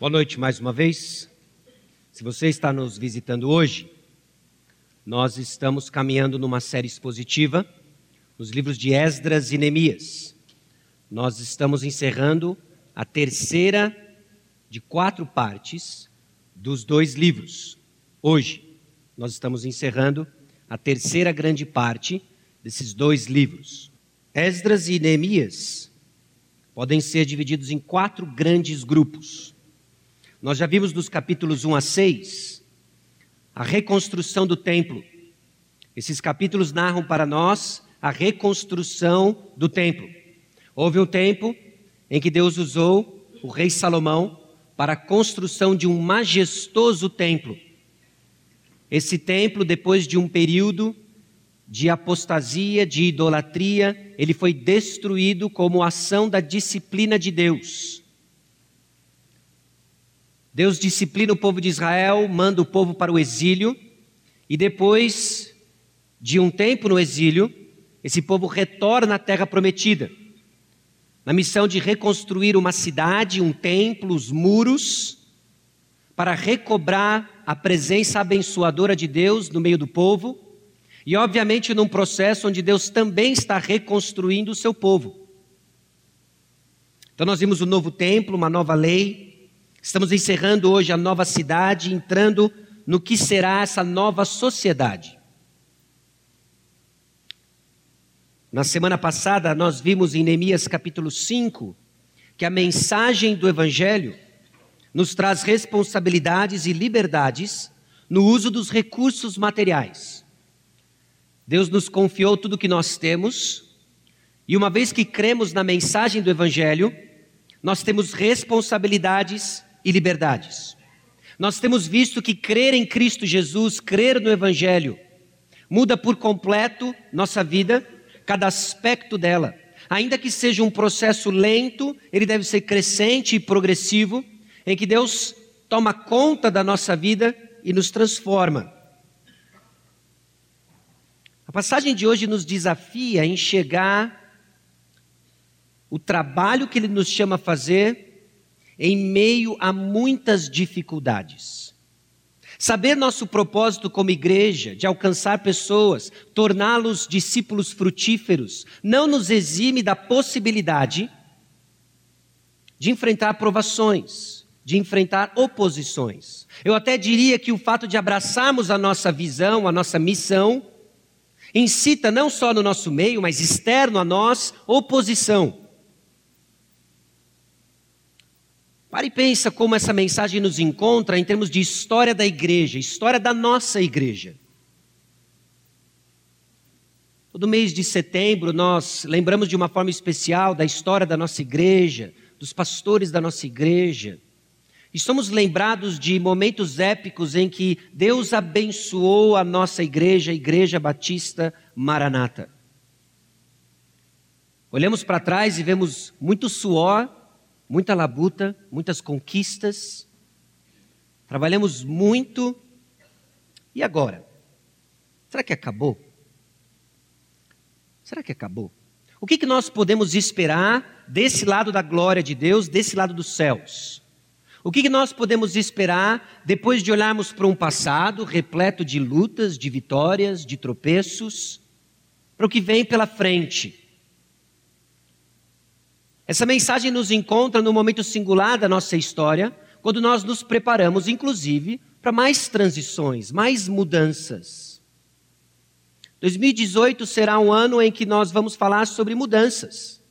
Boa noite mais uma vez. Se você está nos visitando hoje, nós estamos caminhando numa série expositiva nos livros de Esdras e Neemias. Nós estamos encerrando a terceira de quatro partes dos dois livros. Hoje, nós estamos encerrando a terceira grande parte desses dois livros. Esdras e Neemias podem ser divididos em quatro grandes grupos. Nós já vimos dos capítulos 1 a 6 a reconstrução do templo. Esses capítulos narram para nós a reconstrução do templo. Houve um tempo em que Deus usou o rei Salomão para a construção de um majestoso templo. Esse templo, depois de um período de apostasia, de idolatria, ele foi destruído como ação da disciplina de Deus. Deus disciplina o povo de Israel, manda o povo para o exílio, e depois de um tempo no exílio, esse povo retorna à terra prometida, na missão de reconstruir uma cidade, um templo, os muros, para recobrar a presença abençoadora de Deus no meio do povo, e obviamente num processo onde Deus também está reconstruindo o seu povo. Então nós vimos um novo templo, uma nova lei, Estamos encerrando hoje a nova cidade, entrando no que será essa nova sociedade. Na semana passada, nós vimos em Neemias capítulo 5 que a mensagem do Evangelho nos traz responsabilidades e liberdades no uso dos recursos materiais. Deus nos confiou tudo o que nós temos, e uma vez que cremos na mensagem do Evangelho, nós temos responsabilidades e liberdades. Nós temos visto que crer em Cristo Jesus, crer no Evangelho, muda por completo nossa vida, cada aspecto dela. Ainda que seja um processo lento, ele deve ser crescente e progressivo, em que Deus toma conta da nossa vida e nos transforma. A passagem de hoje nos desafia a enxergar o trabalho que Ele nos chama a fazer em meio a muitas dificuldades. Saber nosso propósito como igreja, de alcançar pessoas, torná-los discípulos frutíferos, não nos exime da possibilidade de enfrentar provações, de enfrentar oposições. Eu até diria que o fato de abraçarmos a nossa visão, a nossa missão, incita não só no nosso meio, mas externo a nós, oposição. Para e pensa como essa mensagem nos encontra em termos de história da igreja, história da nossa igreja. Todo mês de setembro nós lembramos de uma forma especial da história da nossa igreja, dos pastores da nossa igreja. E somos lembrados de momentos épicos em que Deus abençoou a nossa igreja, a Igreja Batista Maranata. Olhamos para trás e vemos muito suor, muita labuta, muitas conquistas, trabalhamos muito. E agora? Será que acabou? Será que acabou? O que, que nós podemos esperar desse lado da glória de Deus, desse lado dos céus? O que, que nós podemos esperar depois de olharmos para um passado repleto de lutas, de vitórias, de tropeços, para o que vem pela frente? Essa mensagem nos encontra no momento singular da nossa história, quando nós nos preparamos, inclusive, para mais transições, mais mudanças. 2018 será um ano em que nós vamos falar sobre mudanças.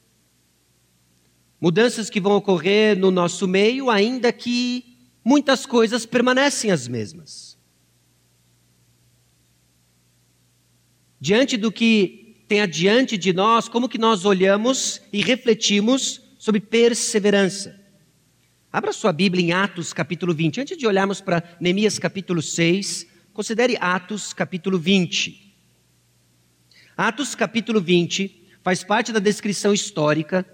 Mudanças que vão ocorrer no nosso meio, ainda que muitas coisas permanecem as mesmas. Diante do que tem adiante de nós, como que nós olhamos e refletimos sobre perseverança. Abra sua Bíblia em Atos capítulo 20. Antes de olharmos para Neemias capítulo 6, considere Atos capítulo 20. Atos capítulo 20 faz parte da descrição histórica,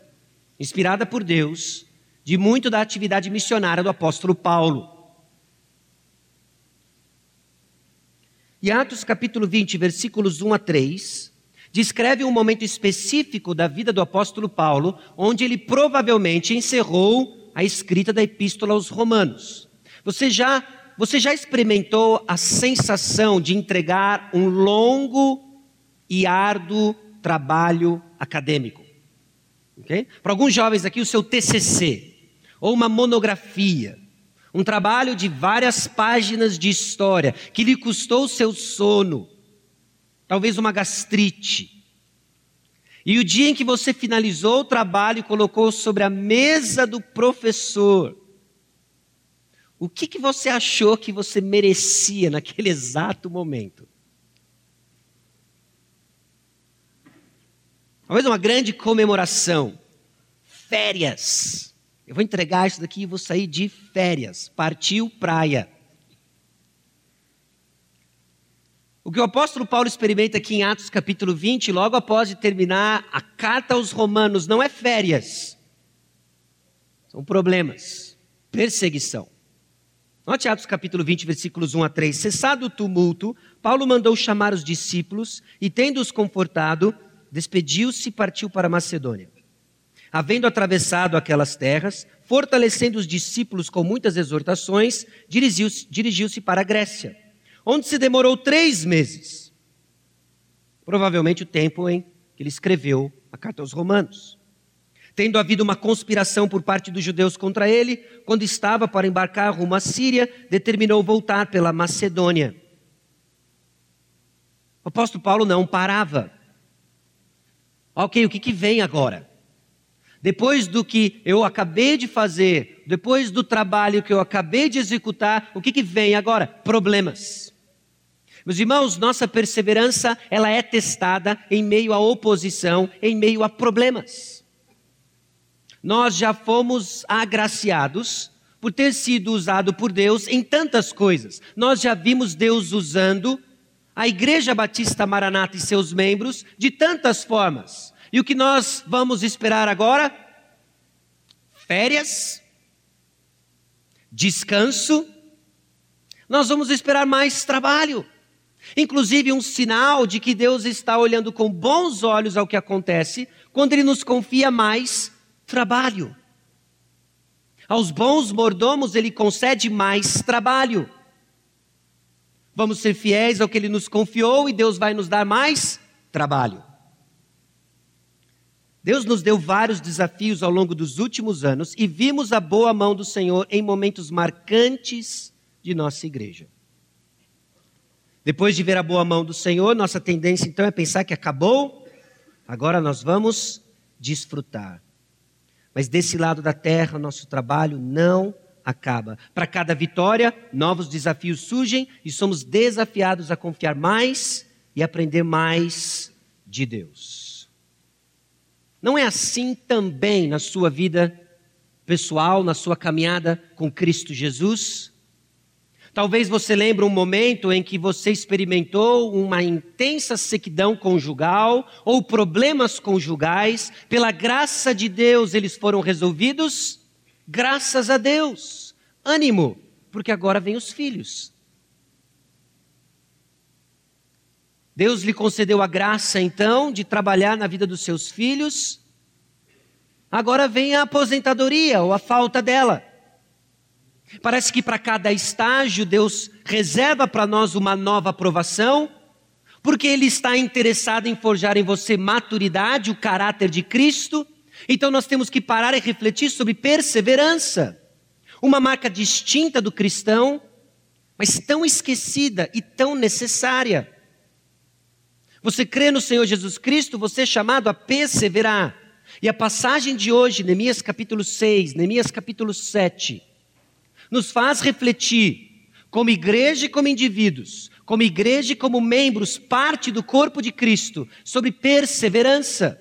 inspirada por Deus, de muito da atividade missionária do apóstolo Paulo. E Atos capítulo 20, versículos 1 a 3, descreve um momento específico da vida do apóstolo Paulo, onde ele provavelmente encerrou a escrita da epístola aos Romanos. Você já, você já experimentou a sensação de entregar um longo e árduo trabalho acadêmico? Okay? Para alguns jovens aqui, o seu TCC, ou uma monografia, um trabalho de várias páginas de história, que lhe custou o seu sono, talvez uma gastrite. E o dia em que você finalizou o trabalho e colocou sobre a mesa do professor, o que, que você achou que você merecia naquele exato momento? Talvez uma grande comemoração. Férias. Eu vou entregar isso daqui e vou sair de férias. Partiu praia. O que o apóstolo Paulo experimenta aqui em Atos capítulo 20, logo após terminar a carta aos Romanos, não é férias, são problemas, perseguição. Note Atos capítulo 20, versículos 1 a 3. Cessado o tumulto, Paulo mandou chamar os discípulos e, tendo-os confortado, despediu-se e partiu para Macedônia. Havendo atravessado aquelas terras, fortalecendo os discípulos com muitas exortações, dirigiu-se dirigiu para a Grécia, onde se demorou três meses. Provavelmente o tempo em que ele escreveu a carta aos Romanos. Tendo havido uma conspiração por parte dos judeus contra ele, quando estava para embarcar rumo à Síria, determinou voltar pela Macedônia. O apóstolo Paulo não parava. Ok, o que, que vem agora? Depois do que eu acabei de fazer, depois do trabalho que eu acabei de executar, o que, que vem agora? Problemas. Meus irmãos, nossa perseverança, ela é testada em meio à oposição, em meio a problemas. Nós já fomos agraciados por ter sido usado por Deus em tantas coisas. Nós já vimos Deus usando a Igreja Batista Maranata e seus membros de tantas formas. E o que nós vamos esperar agora? Férias, descanso. Nós vamos esperar mais trabalho. Inclusive, um sinal de que Deus está olhando com bons olhos ao que acontece quando Ele nos confia mais trabalho. Aos bons mordomos, Ele concede mais trabalho. Vamos ser fiéis ao que Ele nos confiou e Deus vai nos dar mais trabalho. Deus nos deu vários desafios ao longo dos últimos anos e vimos a boa mão do Senhor em momentos marcantes de nossa igreja. Depois de ver a boa mão do Senhor, nossa tendência então é pensar que acabou, agora nós vamos desfrutar. Mas desse lado da terra, nosso trabalho não acaba. Para cada vitória, novos desafios surgem e somos desafiados a confiar mais e aprender mais de Deus. Não é assim também na sua vida pessoal, na sua caminhada com Cristo Jesus? Talvez você lembre um momento em que você experimentou uma intensa sequidão conjugal ou problemas conjugais, pela graça de Deus eles foram resolvidos Graças a Deus. Ânimo, porque agora vem os filhos. Deus lhe concedeu a graça, então, de trabalhar na vida dos seus filhos. Agora vem a aposentadoria ou a falta dela. Parece que para cada estágio Deus reserva para nós uma nova aprovação, porque Ele está interessado em forjar em você maturidade, o caráter de Cristo, então nós temos que parar e refletir sobre perseverança, uma marca distinta do cristão, mas tão esquecida e tão necessária. Você crê no Senhor Jesus Cristo, você é chamado a perseverar. E a passagem de hoje, Neemias capítulo 6, Neemias capítulo 7, nos faz refletir, como igreja e como indivíduos, como igreja e como membros, parte do corpo de Cristo, sobre perseverança.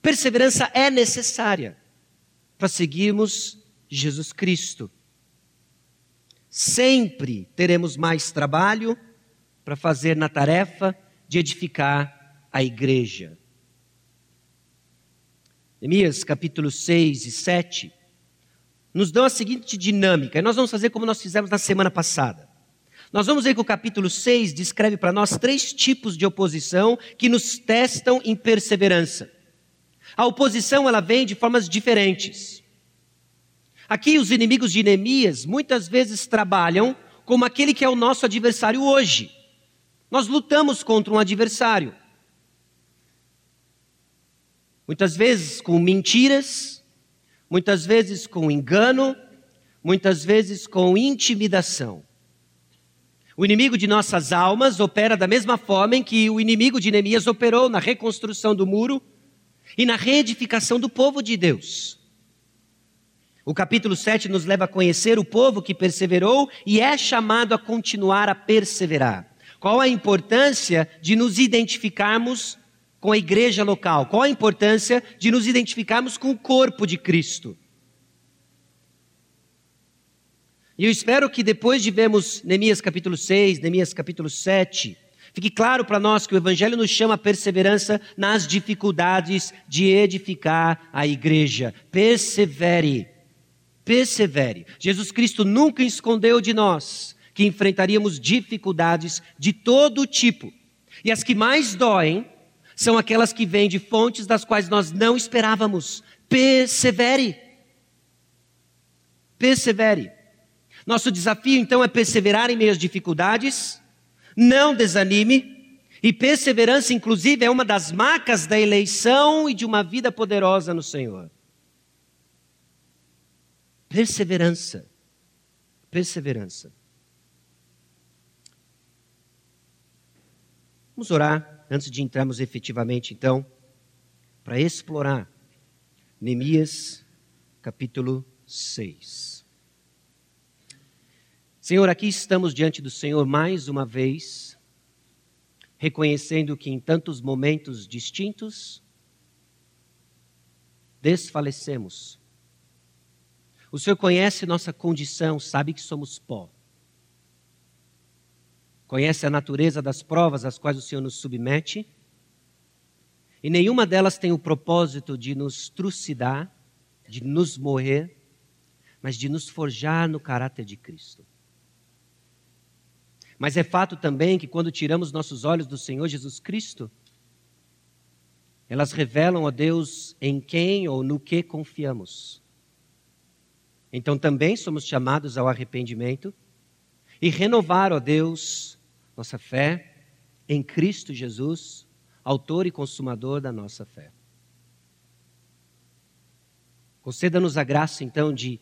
Perseverança é necessária para seguirmos Jesus Cristo. Sempre teremos mais trabalho para fazer na tarefa de edificar a igreja. Neemias capítulo 6 e 7 nos dão a seguinte dinâmica, e nós vamos fazer como nós fizemos na semana passada. Nós vamos ver que o capítulo 6 descreve para nós três tipos de oposição que nos testam em perseverança. A oposição ela vem de formas diferentes. Aqui, os inimigos de Neemias muitas vezes trabalham como aquele que é o nosso adversário hoje. Nós lutamos contra um adversário. Muitas vezes com mentiras, muitas vezes com engano, muitas vezes com intimidação. O inimigo de nossas almas opera da mesma forma em que o inimigo de Neemias operou na reconstrução do muro e na reedificação do povo de Deus. O capítulo 7 nos leva a conhecer o povo que perseverou e é chamado a continuar a perseverar. Qual a importância de nos identificarmos com a igreja local? Qual a importância de nos identificarmos com o corpo de Cristo? E eu espero que depois de vermos Neemias capítulo 6, Neemias capítulo 7, fique claro para nós que o Evangelho nos chama a perseverança nas dificuldades de edificar a igreja. Persevere. Persevere. Jesus Cristo nunca escondeu de nós que enfrentaríamos dificuldades de todo tipo. E as que mais doem são aquelas que vêm de fontes das quais nós não esperávamos. Persevere. Persevere. Nosso desafio então é perseverar em meio às dificuldades, não desanime, e perseverança, inclusive, é uma das marcas da eleição e de uma vida poderosa no Senhor. Perseverança. Perseverança. Vamos orar antes de entrarmos efetivamente, então, para explorar Neemias capítulo 6. Senhor, aqui estamos diante do Senhor mais uma vez, reconhecendo que em tantos momentos distintos desfalecemos o Senhor conhece nossa condição, sabe que somos pó. Conhece a natureza das provas às quais o Senhor nos submete. E nenhuma delas tem o propósito de nos trucidar, de nos morrer, mas de nos forjar no caráter de Cristo. Mas é fato também que quando tiramos nossos olhos do Senhor Jesus Cristo, elas revelam a Deus em quem ou no que confiamos. Então também somos chamados ao arrependimento e renovar, ó Deus, nossa fé em Cristo Jesus, autor e consumador da nossa fé. Conceda-nos a graça, então, de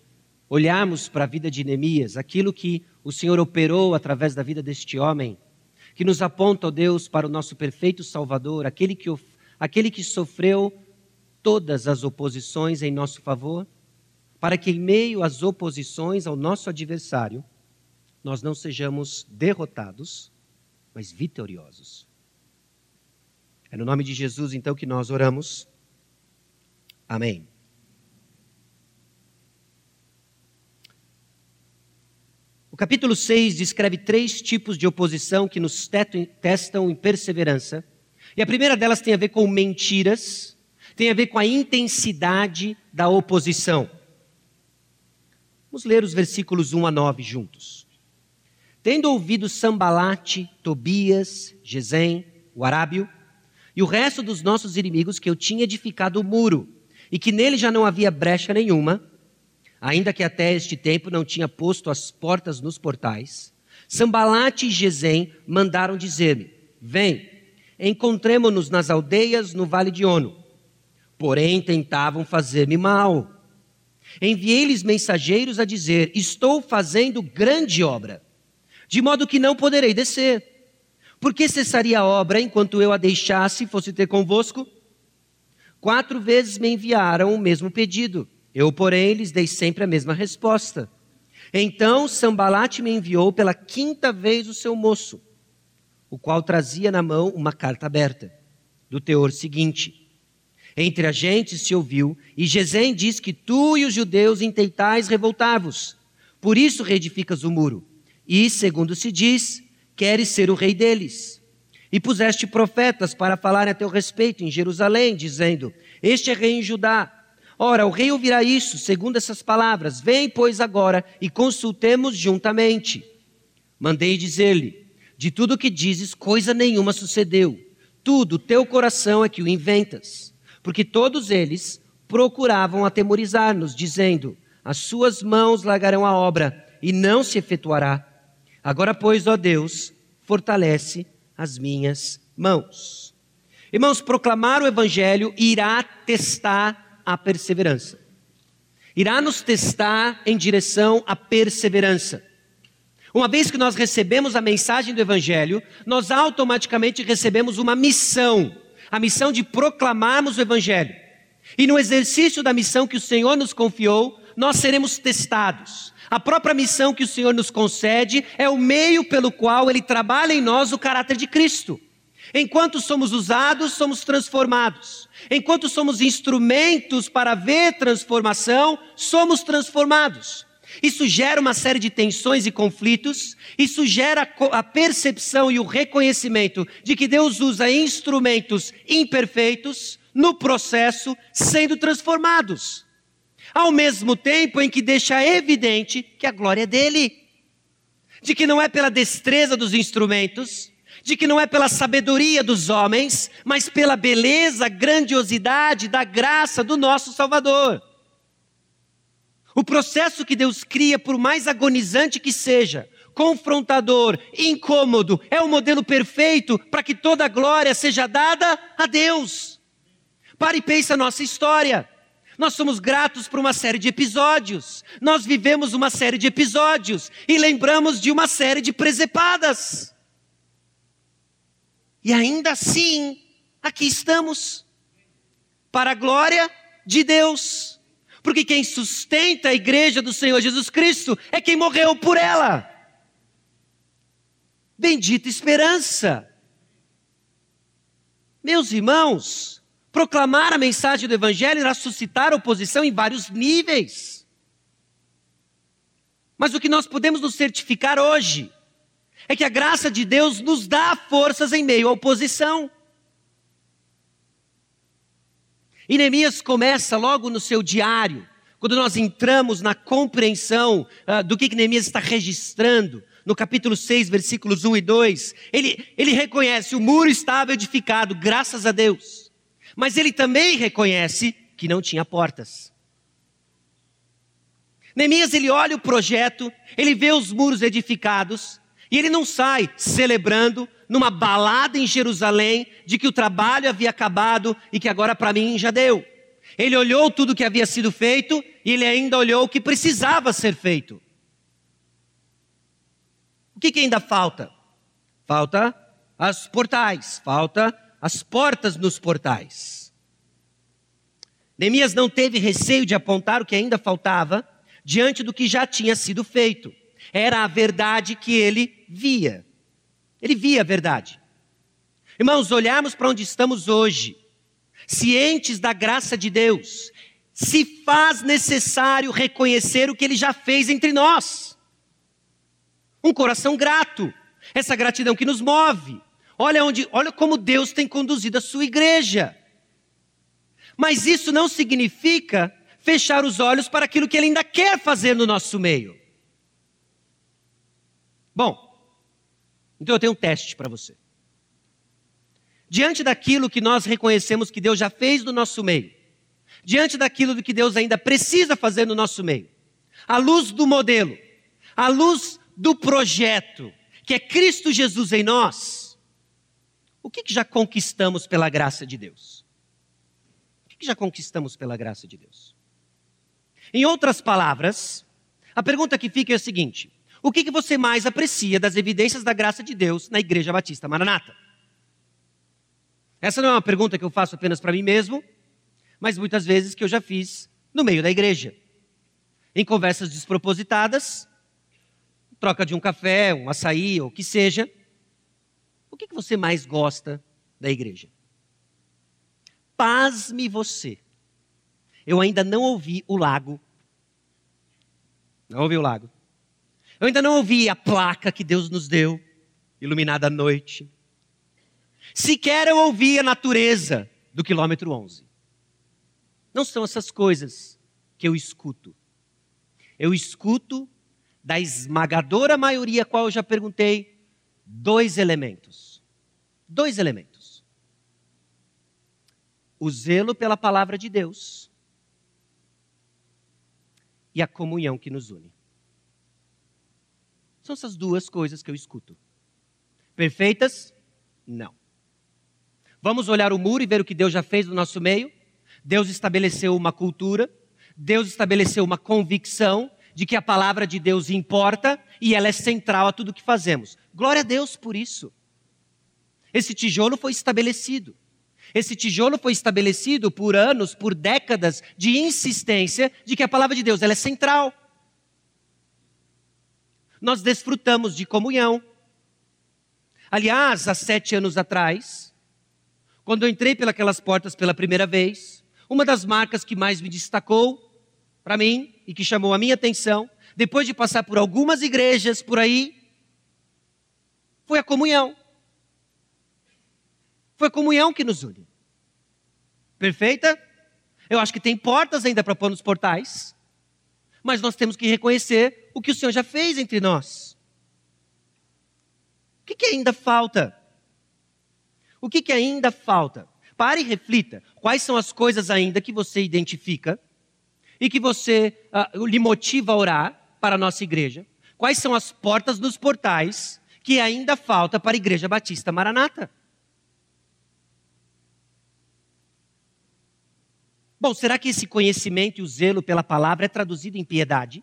olharmos para a vida de Neemias, aquilo que o Senhor operou através da vida deste homem, que nos aponta, ó Deus, para o nosso perfeito Salvador, aquele que, aquele que sofreu todas as oposições em nosso favor para que, em meio às oposições ao nosso adversário, nós não sejamos derrotados, mas vitoriosos. É no nome de Jesus, então, que nós oramos. Amém. O capítulo 6 descreve três tipos de oposição que nos testam em perseverança. E a primeira delas tem a ver com mentiras, tem a ver com a intensidade da oposição. Vamos ler os versículos 1 a 9 juntos. Tendo ouvido Sambalate, Tobias, Gesem, o Arábio, e o resto dos nossos inimigos que eu tinha edificado o muro, e que nele já não havia brecha nenhuma, ainda que até este tempo não tinha posto as portas nos portais, Sambalate e Gesem mandaram dizer-me: Vem, encontremo-nos nas aldeias no vale de Ono. Porém tentavam fazer-me mal Enviei-lhes mensageiros a dizer: Estou fazendo grande obra, de modo que não poderei descer. Por que cessaria a obra enquanto eu a deixasse e fosse ter convosco? Quatro vezes me enviaram o mesmo pedido. Eu, porém, lhes dei sempre a mesma resposta. Então Sambalate me enviou pela quinta vez o seu moço, o qual trazia na mão uma carta aberta, do teor seguinte: entre a gente se ouviu, e Gesem diz que tu e os judeus inteitais revoltar-vos. Por isso reedificas o muro. E, segundo se diz, queres ser o rei deles. E puseste profetas para falarem a teu respeito em Jerusalém, dizendo: Este é rei em Judá. Ora, o rei ouvirá isso, segundo essas palavras: Vem, pois, agora e consultemos juntamente. Mandei dizer-lhe: De tudo o que dizes, coisa nenhuma sucedeu. Tudo, teu coração é que o inventas porque todos eles procuravam atemorizar-nos, dizendo: as suas mãos largarão a obra e não se efetuará. Agora, pois, ó Deus, fortalece as minhas mãos. Irmãos, proclamar o Evangelho irá testar a perseverança. Irá nos testar em direção à perseverança. Uma vez que nós recebemos a mensagem do Evangelho, nós automaticamente recebemos uma missão a missão de proclamarmos o Evangelho. E no exercício da missão que o Senhor nos confiou, nós seremos testados. A própria missão que o Senhor nos concede é o meio pelo qual Ele trabalha em nós o caráter de Cristo. Enquanto somos usados, somos transformados. Enquanto somos instrumentos para ver transformação, somos transformados. Isso gera uma série de tensões e conflitos, isso gera a percepção e o reconhecimento de que Deus usa instrumentos imperfeitos no processo sendo transformados. Ao mesmo tempo em que deixa evidente que a glória é dele, de que não é pela destreza dos instrumentos, de que não é pela sabedoria dos homens, mas pela beleza, grandiosidade da graça do nosso Salvador. O processo que Deus cria, por mais agonizante que seja, confrontador, incômodo, é o modelo perfeito para que toda a glória seja dada a Deus. Pare e pense a nossa história. Nós somos gratos por uma série de episódios. Nós vivemos uma série de episódios e lembramos de uma série de presepadas. E ainda assim, aqui estamos, para a glória de Deus. Porque quem sustenta a igreja do Senhor Jesus Cristo é quem morreu por ela. Bendita esperança. Meus irmãos, proclamar a mensagem do Evangelho irá suscitar oposição em vários níveis. Mas o que nós podemos nos certificar hoje é que a graça de Deus nos dá forças em meio à oposição. E Neemias começa logo no seu diário, quando nós entramos na compreensão uh, do que, que Neemias está registrando, no capítulo 6, versículos 1 e 2, ele, ele reconhece o muro estava edificado, graças a Deus. Mas ele também reconhece que não tinha portas. Neemias ele olha o projeto, ele vê os muros edificados, e ele não sai celebrando, numa balada em Jerusalém de que o trabalho havia acabado e que agora para mim já deu. Ele olhou tudo que havia sido feito e ele ainda olhou o que precisava ser feito. O que, que ainda falta? Falta as portais, falta as portas nos portais. Neemias não teve receio de apontar o que ainda faltava diante do que já tinha sido feito. Era a verdade que ele via. Ele via a verdade. Irmãos, olharmos para onde estamos hoje, cientes da graça de Deus, se faz necessário reconhecer o que ele já fez entre nós. Um coração grato, essa gratidão que nos move. Olha onde, olha como Deus tem conduzido a sua igreja. Mas isso não significa fechar os olhos para aquilo que ele ainda quer fazer no nosso meio. Bom, então eu tenho um teste para você. Diante daquilo que nós reconhecemos que Deus já fez no nosso meio, diante daquilo do que Deus ainda precisa fazer no nosso meio, à luz do modelo, à luz do projeto, que é Cristo Jesus em nós, o que, que já conquistamos pela graça de Deus? O que, que já conquistamos pela graça de Deus? Em outras palavras, a pergunta que fica é a seguinte: o que, que você mais aprecia das evidências da graça de Deus na Igreja Batista Maranata? Essa não é uma pergunta que eu faço apenas para mim mesmo, mas muitas vezes que eu já fiz no meio da igreja. Em conversas despropositadas, troca de um café, um açaí ou o que seja. Que, você mais gosta da igreja? Pasme você. Eu ainda não ouvi o lago. Não ouvi o lago. Eu ainda não ouvi a placa que Deus nos deu, iluminada à noite. Sequer eu ouvi a natureza do quilômetro 11. Não são essas coisas que eu escuto. Eu escuto da esmagadora maioria, qual eu já perguntei, dois elementos. Dois elementos. O zelo pela palavra de Deus e a comunhão que nos une. São essas duas coisas que eu escuto. Perfeitas? Não. Vamos olhar o muro e ver o que Deus já fez no nosso meio? Deus estabeleceu uma cultura, Deus estabeleceu uma convicção de que a palavra de Deus importa e ela é central a tudo que fazemos. Glória a Deus por isso. Esse tijolo foi estabelecido. Esse tijolo foi estabelecido por anos, por décadas de insistência de que a palavra de Deus ela é central. Nós desfrutamos de comunhão. Aliás, há sete anos atrás, quando eu entrei pelas portas pela primeira vez, uma das marcas que mais me destacou para mim e que chamou a minha atenção, depois de passar por algumas igrejas por aí, foi a comunhão. Foi comunhão que nos une. Perfeita? Eu acho que tem portas ainda para pôr nos portais, mas nós temos que reconhecer o que o Senhor já fez entre nós. O que, que ainda falta? O que, que ainda falta? Pare e reflita. Quais são as coisas ainda que você identifica e que você uh, lhe motiva a orar para a nossa igreja? Quais são as portas dos portais que ainda falta para a Igreja Batista Maranata? Bom, será que esse conhecimento e o zelo pela palavra é traduzido em piedade?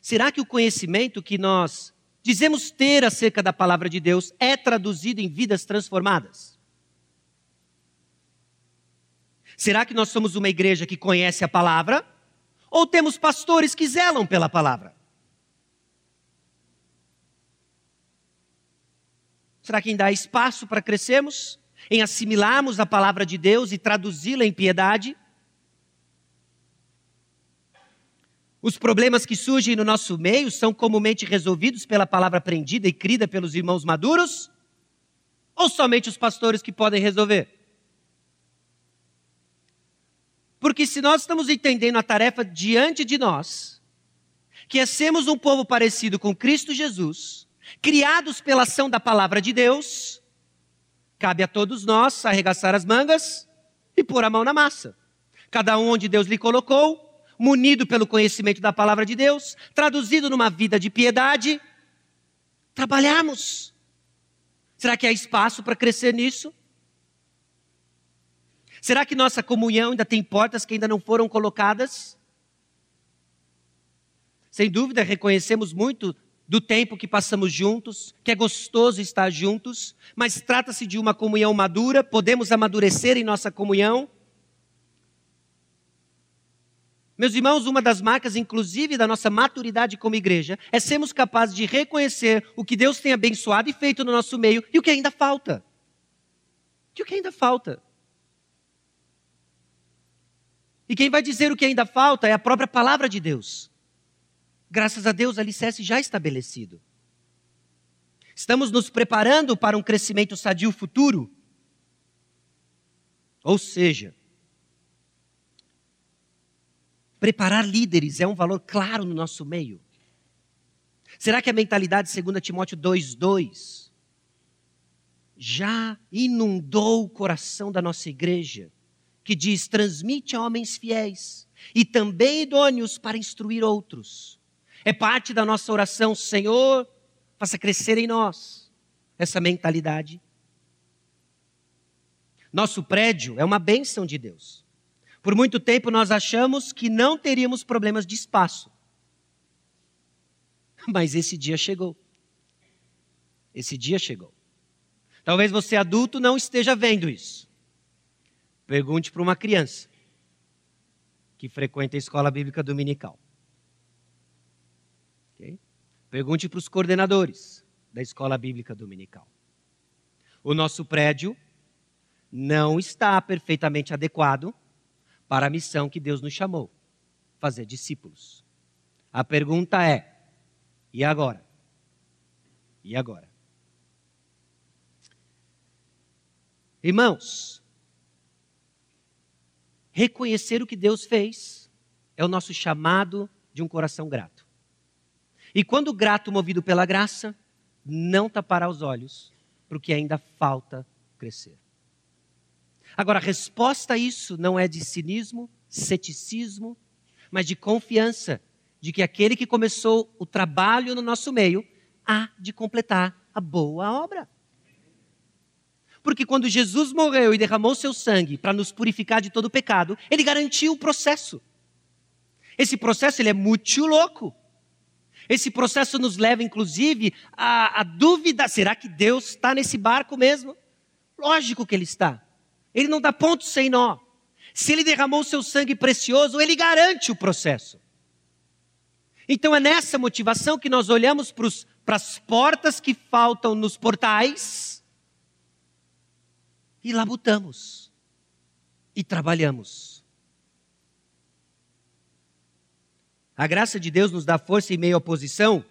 Será que o conhecimento que nós dizemos ter acerca da palavra de Deus é traduzido em vidas transformadas? Será que nós somos uma igreja que conhece a palavra? Ou temos pastores que zelam pela palavra? Será que ainda há espaço para crescermos? Em assimilarmos a palavra de Deus e traduzi-la em piedade? Os problemas que surgem no nosso meio são comumente resolvidos pela palavra aprendida e crida pelos irmãos maduros? Ou somente os pastores que podem resolver? Porque se nós estamos entendendo a tarefa diante de nós, que é sermos um povo parecido com Cristo Jesus, criados pela ação da palavra de Deus, Cabe a todos nós arregaçar as mangas e pôr a mão na massa. Cada um onde Deus lhe colocou, munido pelo conhecimento da palavra de Deus, traduzido numa vida de piedade, trabalharmos. Será que há espaço para crescer nisso? Será que nossa comunhão ainda tem portas que ainda não foram colocadas? Sem dúvida, reconhecemos muito do tempo que passamos juntos, que é gostoso estar juntos, mas trata-se de uma comunhão madura, podemos amadurecer em nossa comunhão. Meus irmãos, uma das marcas, inclusive, da nossa maturidade como igreja, é sermos capazes de reconhecer o que Deus tem abençoado e feito no nosso meio e o que ainda falta. E o que ainda falta? E quem vai dizer o que ainda falta é a própria palavra de Deus graças a Deus, alicerce já estabelecido. Estamos nos preparando para um crescimento sadio futuro. Ou seja, preparar líderes é um valor claro no nosso meio. Será que a mentalidade, segundo Timóteo 2,2, já inundou o coração da nossa igreja, que diz: transmite a homens fiéis e também idôneos para instruir outros. É parte da nossa oração, Senhor, faça crescer em nós essa mentalidade. Nosso prédio é uma bênção de Deus. Por muito tempo nós achamos que não teríamos problemas de espaço. Mas esse dia chegou. Esse dia chegou. Talvez você adulto não esteja vendo isso. Pergunte para uma criança que frequenta a escola bíblica dominical. Pergunte para os coordenadores da escola bíblica dominical. O nosso prédio não está perfeitamente adequado para a missão que Deus nos chamou fazer discípulos. A pergunta é: e agora? E agora? Irmãos, reconhecer o que Deus fez é o nosso chamado de um coração grato. E quando grato, movido pela graça, não tapará os olhos para o que ainda falta crescer. Agora, a resposta a isso não é de cinismo, ceticismo, mas de confiança de que aquele que começou o trabalho no nosso meio há de completar a boa obra. Porque quando Jesus morreu e derramou seu sangue para nos purificar de todo pecado, ele garantiu o processo. Esse processo ele é muito louco. Esse processo nos leva, inclusive, à, à dúvida: será que Deus está nesse barco mesmo? Lógico que ele está. Ele não dá ponto sem nó. Se ele derramou seu sangue precioso, ele garante o processo. Então é nessa motivação que nós olhamos para as portas que faltam nos portais e labutamos e trabalhamos. A graça de Deus nos dá força em meio à oposição.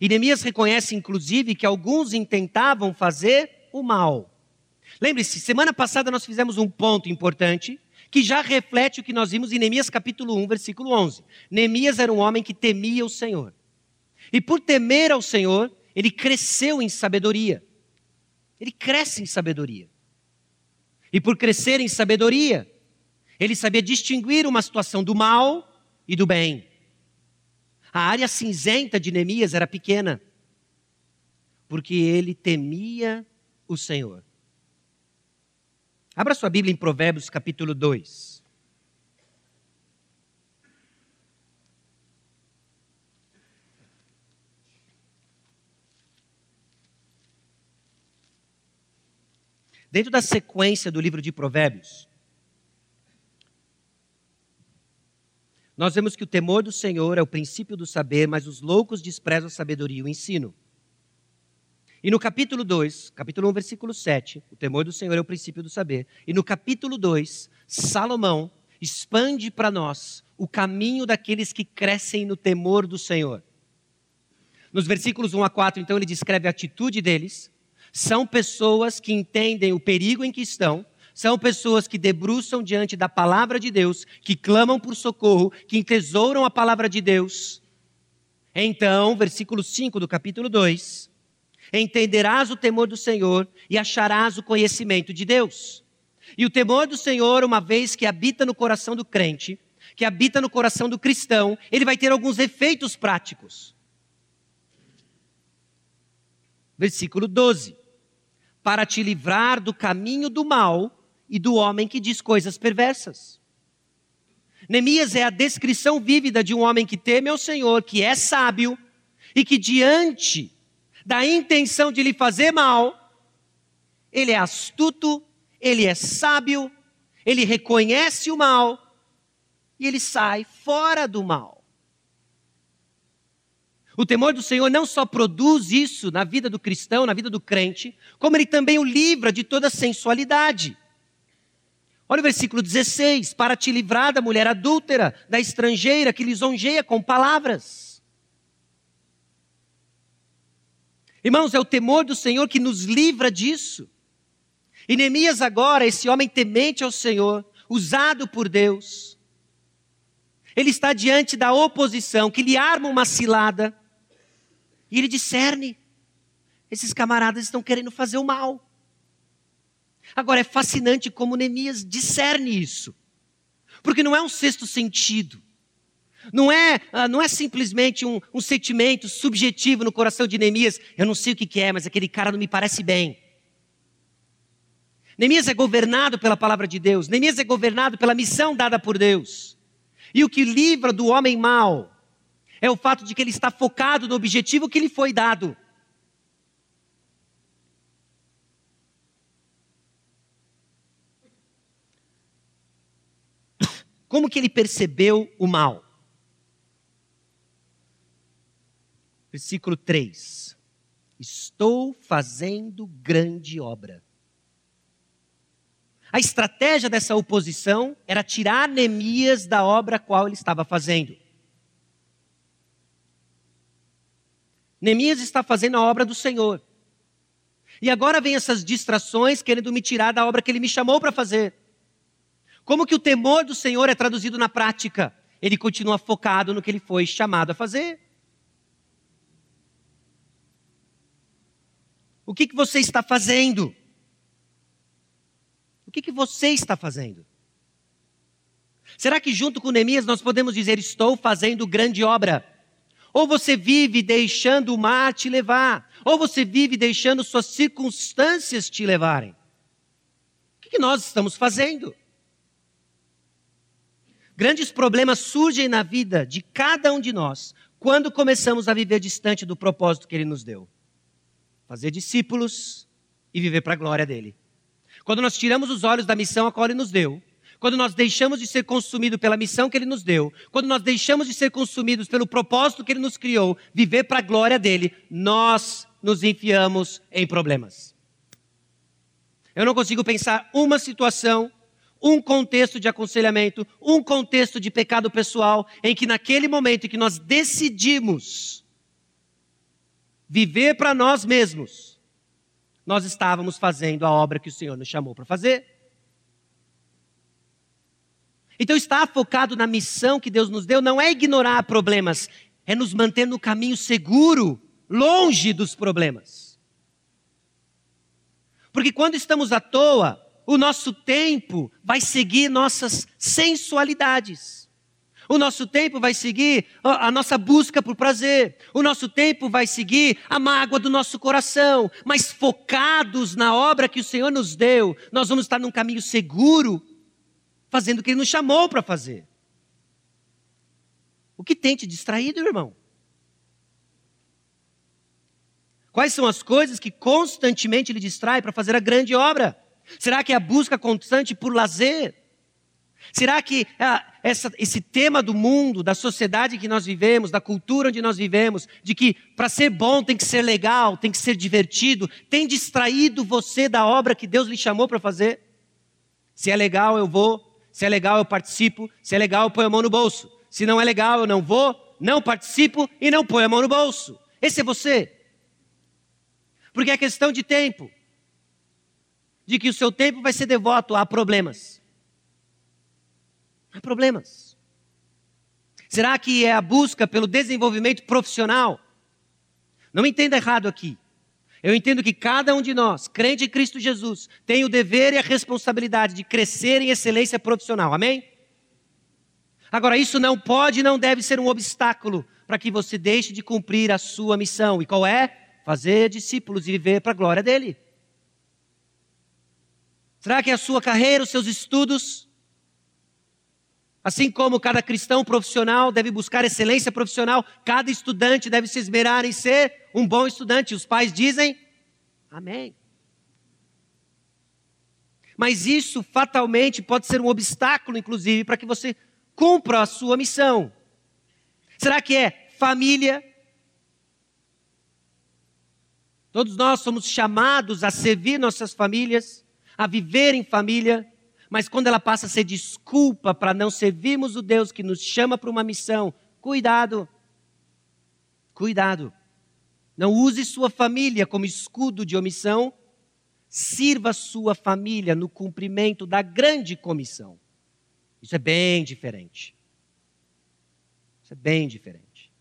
E Neemias reconhece, inclusive, que alguns intentavam fazer o mal. Lembre-se, semana passada nós fizemos um ponto importante que já reflete o que nós vimos em Neemias capítulo 1, versículo 11. Neemias era um homem que temia o Senhor. E por temer ao Senhor, ele cresceu em sabedoria. Ele cresce em sabedoria. E por crescer em sabedoria, ele sabia distinguir uma situação do mal e do bem. A área cinzenta de Neemias era pequena, porque ele temia o Senhor. Abra sua Bíblia em Provérbios capítulo 2. Dentro da sequência do livro de Provérbios, nós vemos que o temor do Senhor é o princípio do saber, mas os loucos desprezam a sabedoria e o ensino. E no capítulo 2, capítulo 1, versículo 7, o temor do Senhor é o princípio do saber. E no capítulo 2, Salomão expande para nós o caminho daqueles que crescem no temor do Senhor. Nos versículos 1 a 4, então, ele descreve a atitude deles. São pessoas que entendem o perigo em que estão, são pessoas que debruçam diante da palavra de Deus, que clamam por socorro, que entesouram a palavra de Deus. Então, versículo 5 do capítulo 2, entenderás o temor do Senhor e acharás o conhecimento de Deus. E o temor do Senhor, uma vez que habita no coração do crente, que habita no coração do cristão, ele vai ter alguns efeitos práticos. Versículo 12: Para te livrar do caminho do mal e do homem que diz coisas perversas. Neemias é a descrição vívida de um homem que teme ao Senhor, que é sábio e que diante da intenção de lhe fazer mal, ele é astuto, ele é sábio, ele reconhece o mal e ele sai fora do mal. O temor do Senhor não só produz isso na vida do cristão, na vida do crente, como ele também o livra de toda sensualidade. Olha o versículo 16: para te livrar da mulher adúltera, da estrangeira que lisonjeia com palavras. Irmãos, é o temor do Senhor que nos livra disso. E Neemias agora, esse homem temente ao Senhor, usado por Deus, ele está diante da oposição que lhe arma uma cilada e ele discerne: esses camaradas estão querendo fazer o mal. Agora é fascinante como Neemias discerne isso, porque não é um sexto sentido, não é, ah, não é simplesmente um, um sentimento subjetivo no coração de Neemias. Eu não sei o que, que é, mas aquele cara não me parece bem. Neemias é governado pela palavra de Deus. Neemias é governado pela missão dada por Deus. E o que livra do homem mau é o fato de que ele está focado no objetivo que lhe foi dado. Como que ele percebeu o mal? Versículo 3. Estou fazendo grande obra. A estratégia dessa oposição era tirar Neemias da obra qual ele estava fazendo. Neemias está fazendo a obra do Senhor. E agora vem essas distrações querendo me tirar da obra que ele me chamou para fazer. Como que o temor do Senhor é traduzido na prática? Ele continua focado no que ele foi chamado a fazer. O que, que você está fazendo? O que, que você está fazendo? Será que junto com Neemias nós podemos dizer: Estou fazendo grande obra? Ou você vive deixando o mar te levar, ou você vive deixando suas circunstâncias te levarem. O que, que nós estamos fazendo? Grandes problemas surgem na vida de cada um de nós quando começamos a viver distante do propósito que Ele nos deu fazer discípulos e viver para a glória dele. Quando nós tiramos os olhos da missão a qual Ele nos deu, quando nós deixamos de ser consumidos pela missão que Ele nos deu, quando nós deixamos de ser consumidos pelo propósito que Ele nos criou, viver para a glória dele, nós nos enfiamos em problemas. Eu não consigo pensar uma situação um contexto de aconselhamento, um contexto de pecado pessoal, em que naquele momento em que nós decidimos viver para nós mesmos, nós estávamos fazendo a obra que o Senhor nos chamou para fazer. Então, estar focado na missão que Deus nos deu não é ignorar problemas, é nos manter no caminho seguro, longe dos problemas. Porque quando estamos à toa, o nosso tempo vai seguir nossas sensualidades. O nosso tempo vai seguir a nossa busca por prazer. O nosso tempo vai seguir a mágoa do nosso coração. Mas focados na obra que o Senhor nos deu, nós vamos estar num caminho seguro, fazendo o que Ele nos chamou para fazer. O que tem te distraído, irmão? Quais são as coisas que constantemente lhe distrai para fazer a grande obra? Será que é a busca constante por lazer? Será que ah, essa, esse tema do mundo, da sociedade que nós vivemos, da cultura onde nós vivemos, de que para ser bom tem que ser legal, tem que ser divertido, tem distraído você da obra que Deus lhe chamou para fazer? Se é legal, eu vou. Se é legal, eu participo. Se é legal, eu ponho a mão no bolso. Se não é legal, eu não vou, não participo e não ponho a mão no bolso. Esse é você. Porque é questão de tempo de que o seu tempo vai ser devoto a problemas. A problemas. Será que é a busca pelo desenvolvimento profissional? Não me entenda errado aqui. Eu entendo que cada um de nós, crente em Cristo Jesus, tem o dever e a responsabilidade de crescer em excelência profissional. Amém? Agora, isso não pode e não deve ser um obstáculo para que você deixe de cumprir a sua missão. E qual é? Fazer discípulos e viver para a glória dele. Será que é a sua carreira, os seus estudos? Assim como cada cristão profissional deve buscar excelência profissional, cada estudante deve se esmerar em ser um bom estudante. Os pais dizem amém. Mas isso fatalmente pode ser um obstáculo, inclusive, para que você cumpra a sua missão. Será que é família? Todos nós somos chamados a servir nossas famílias a viver em família, mas quando ela passa a ser desculpa para não servirmos o Deus que nos chama para uma missão, cuidado. Cuidado. Não use sua família como escudo de omissão. Sirva sua família no cumprimento da grande comissão. Isso é bem diferente. Isso é bem diferente.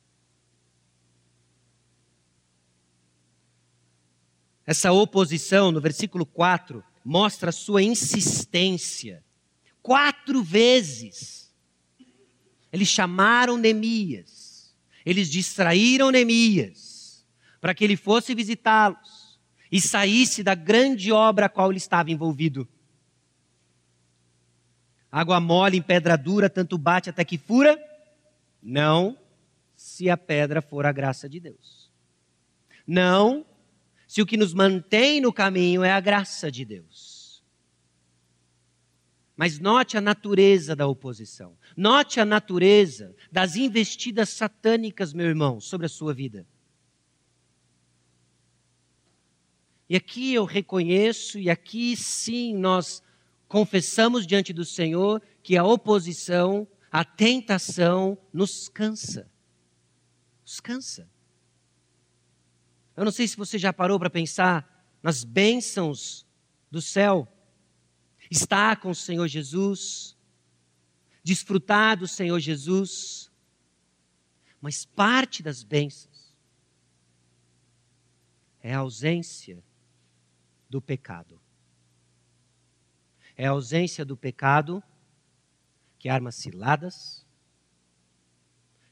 Essa oposição, no versículo 4, mostra a sua insistência. Quatro vezes. Eles chamaram Neemias. Eles distraíram Neemias para que ele fosse visitá-los e saísse da grande obra a qual ele estava envolvido. Água mole em pedra dura, tanto bate até que fura? Não, se a pedra for a graça de Deus. Não, se o que nos mantém no caminho é a graça de Deus. Mas note a natureza da oposição. Note a natureza das investidas satânicas, meu irmão, sobre a sua vida. E aqui eu reconheço, e aqui sim nós confessamos diante do Senhor que a oposição, a tentação nos cansa. Nos cansa. Eu não sei se você já parou para pensar nas bênçãos do céu. Estar com o Senhor Jesus, desfrutar do Senhor Jesus, mas parte das bênçãos é a ausência do pecado. É a ausência do pecado que arma ciladas,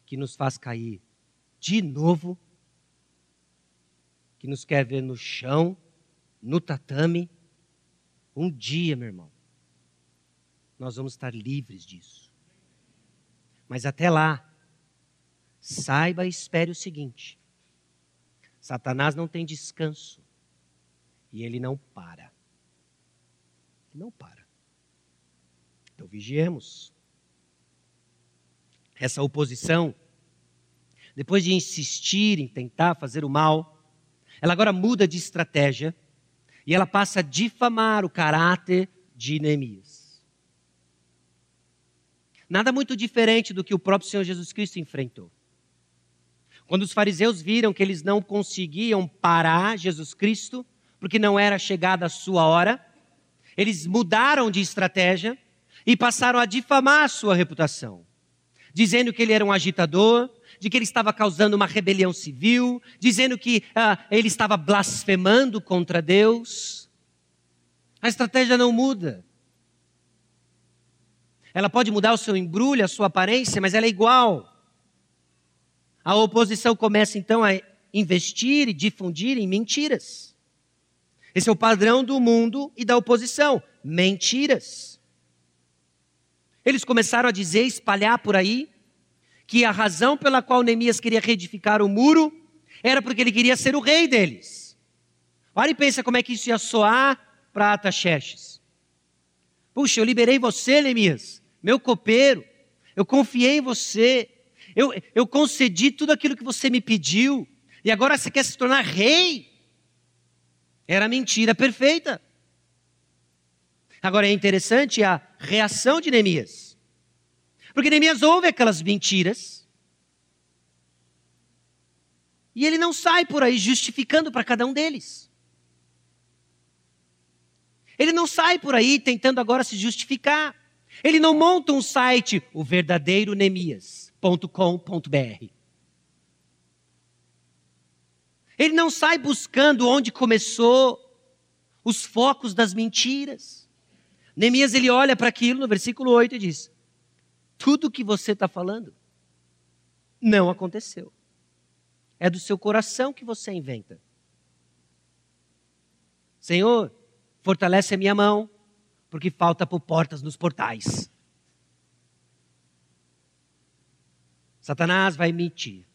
que nos faz cair de novo, que nos quer ver no chão, no tatame. Um dia, meu irmão, nós vamos estar livres disso. Mas até lá, saiba e espere o seguinte: Satanás não tem descanso e ele não para. Ele não para. Então vigiemos. Essa oposição, depois de insistir em tentar fazer o mal, ela agora muda de estratégia e ela passa a difamar o caráter de Neemias. Nada muito diferente do que o próprio Senhor Jesus Cristo enfrentou. Quando os fariseus viram que eles não conseguiam parar Jesus Cristo, porque não era chegada a sua hora, eles mudaram de estratégia e passaram a difamar a sua reputação, dizendo que ele era um agitador, de que ele estava causando uma rebelião civil, dizendo que ah, ele estava blasfemando contra Deus. A estratégia não muda. Ela pode mudar o seu embrulho, a sua aparência, mas ela é igual. A oposição começa então a investir e difundir em mentiras. Esse é o padrão do mundo e da oposição: mentiras. Eles começaram a dizer, espalhar por aí, que a razão pela qual Neemias queria reedificar o muro era porque ele queria ser o rei deles. Olha e pensa como é que isso ia soar para Ataxerxes. Puxa, eu liberei você, Neemias, meu copeiro, eu confiei em você, eu, eu concedi tudo aquilo que você me pediu, e agora você quer se tornar rei? Era mentira perfeita. Agora é interessante a reação de Neemias. Porque Neemias ouve aquelas mentiras. E ele não sai por aí justificando para cada um deles. Ele não sai por aí tentando agora se justificar. Ele não monta um site, o verdadeiro Neemias.com.br. Ele não sai buscando onde começou os focos das mentiras. Neemias ele olha para aquilo no versículo 8 e diz: Tudo que você está falando não aconteceu. É do seu coração que você inventa. Senhor, fortalece a minha mão, porque falta por portas nos portais. Satanás vai mentir.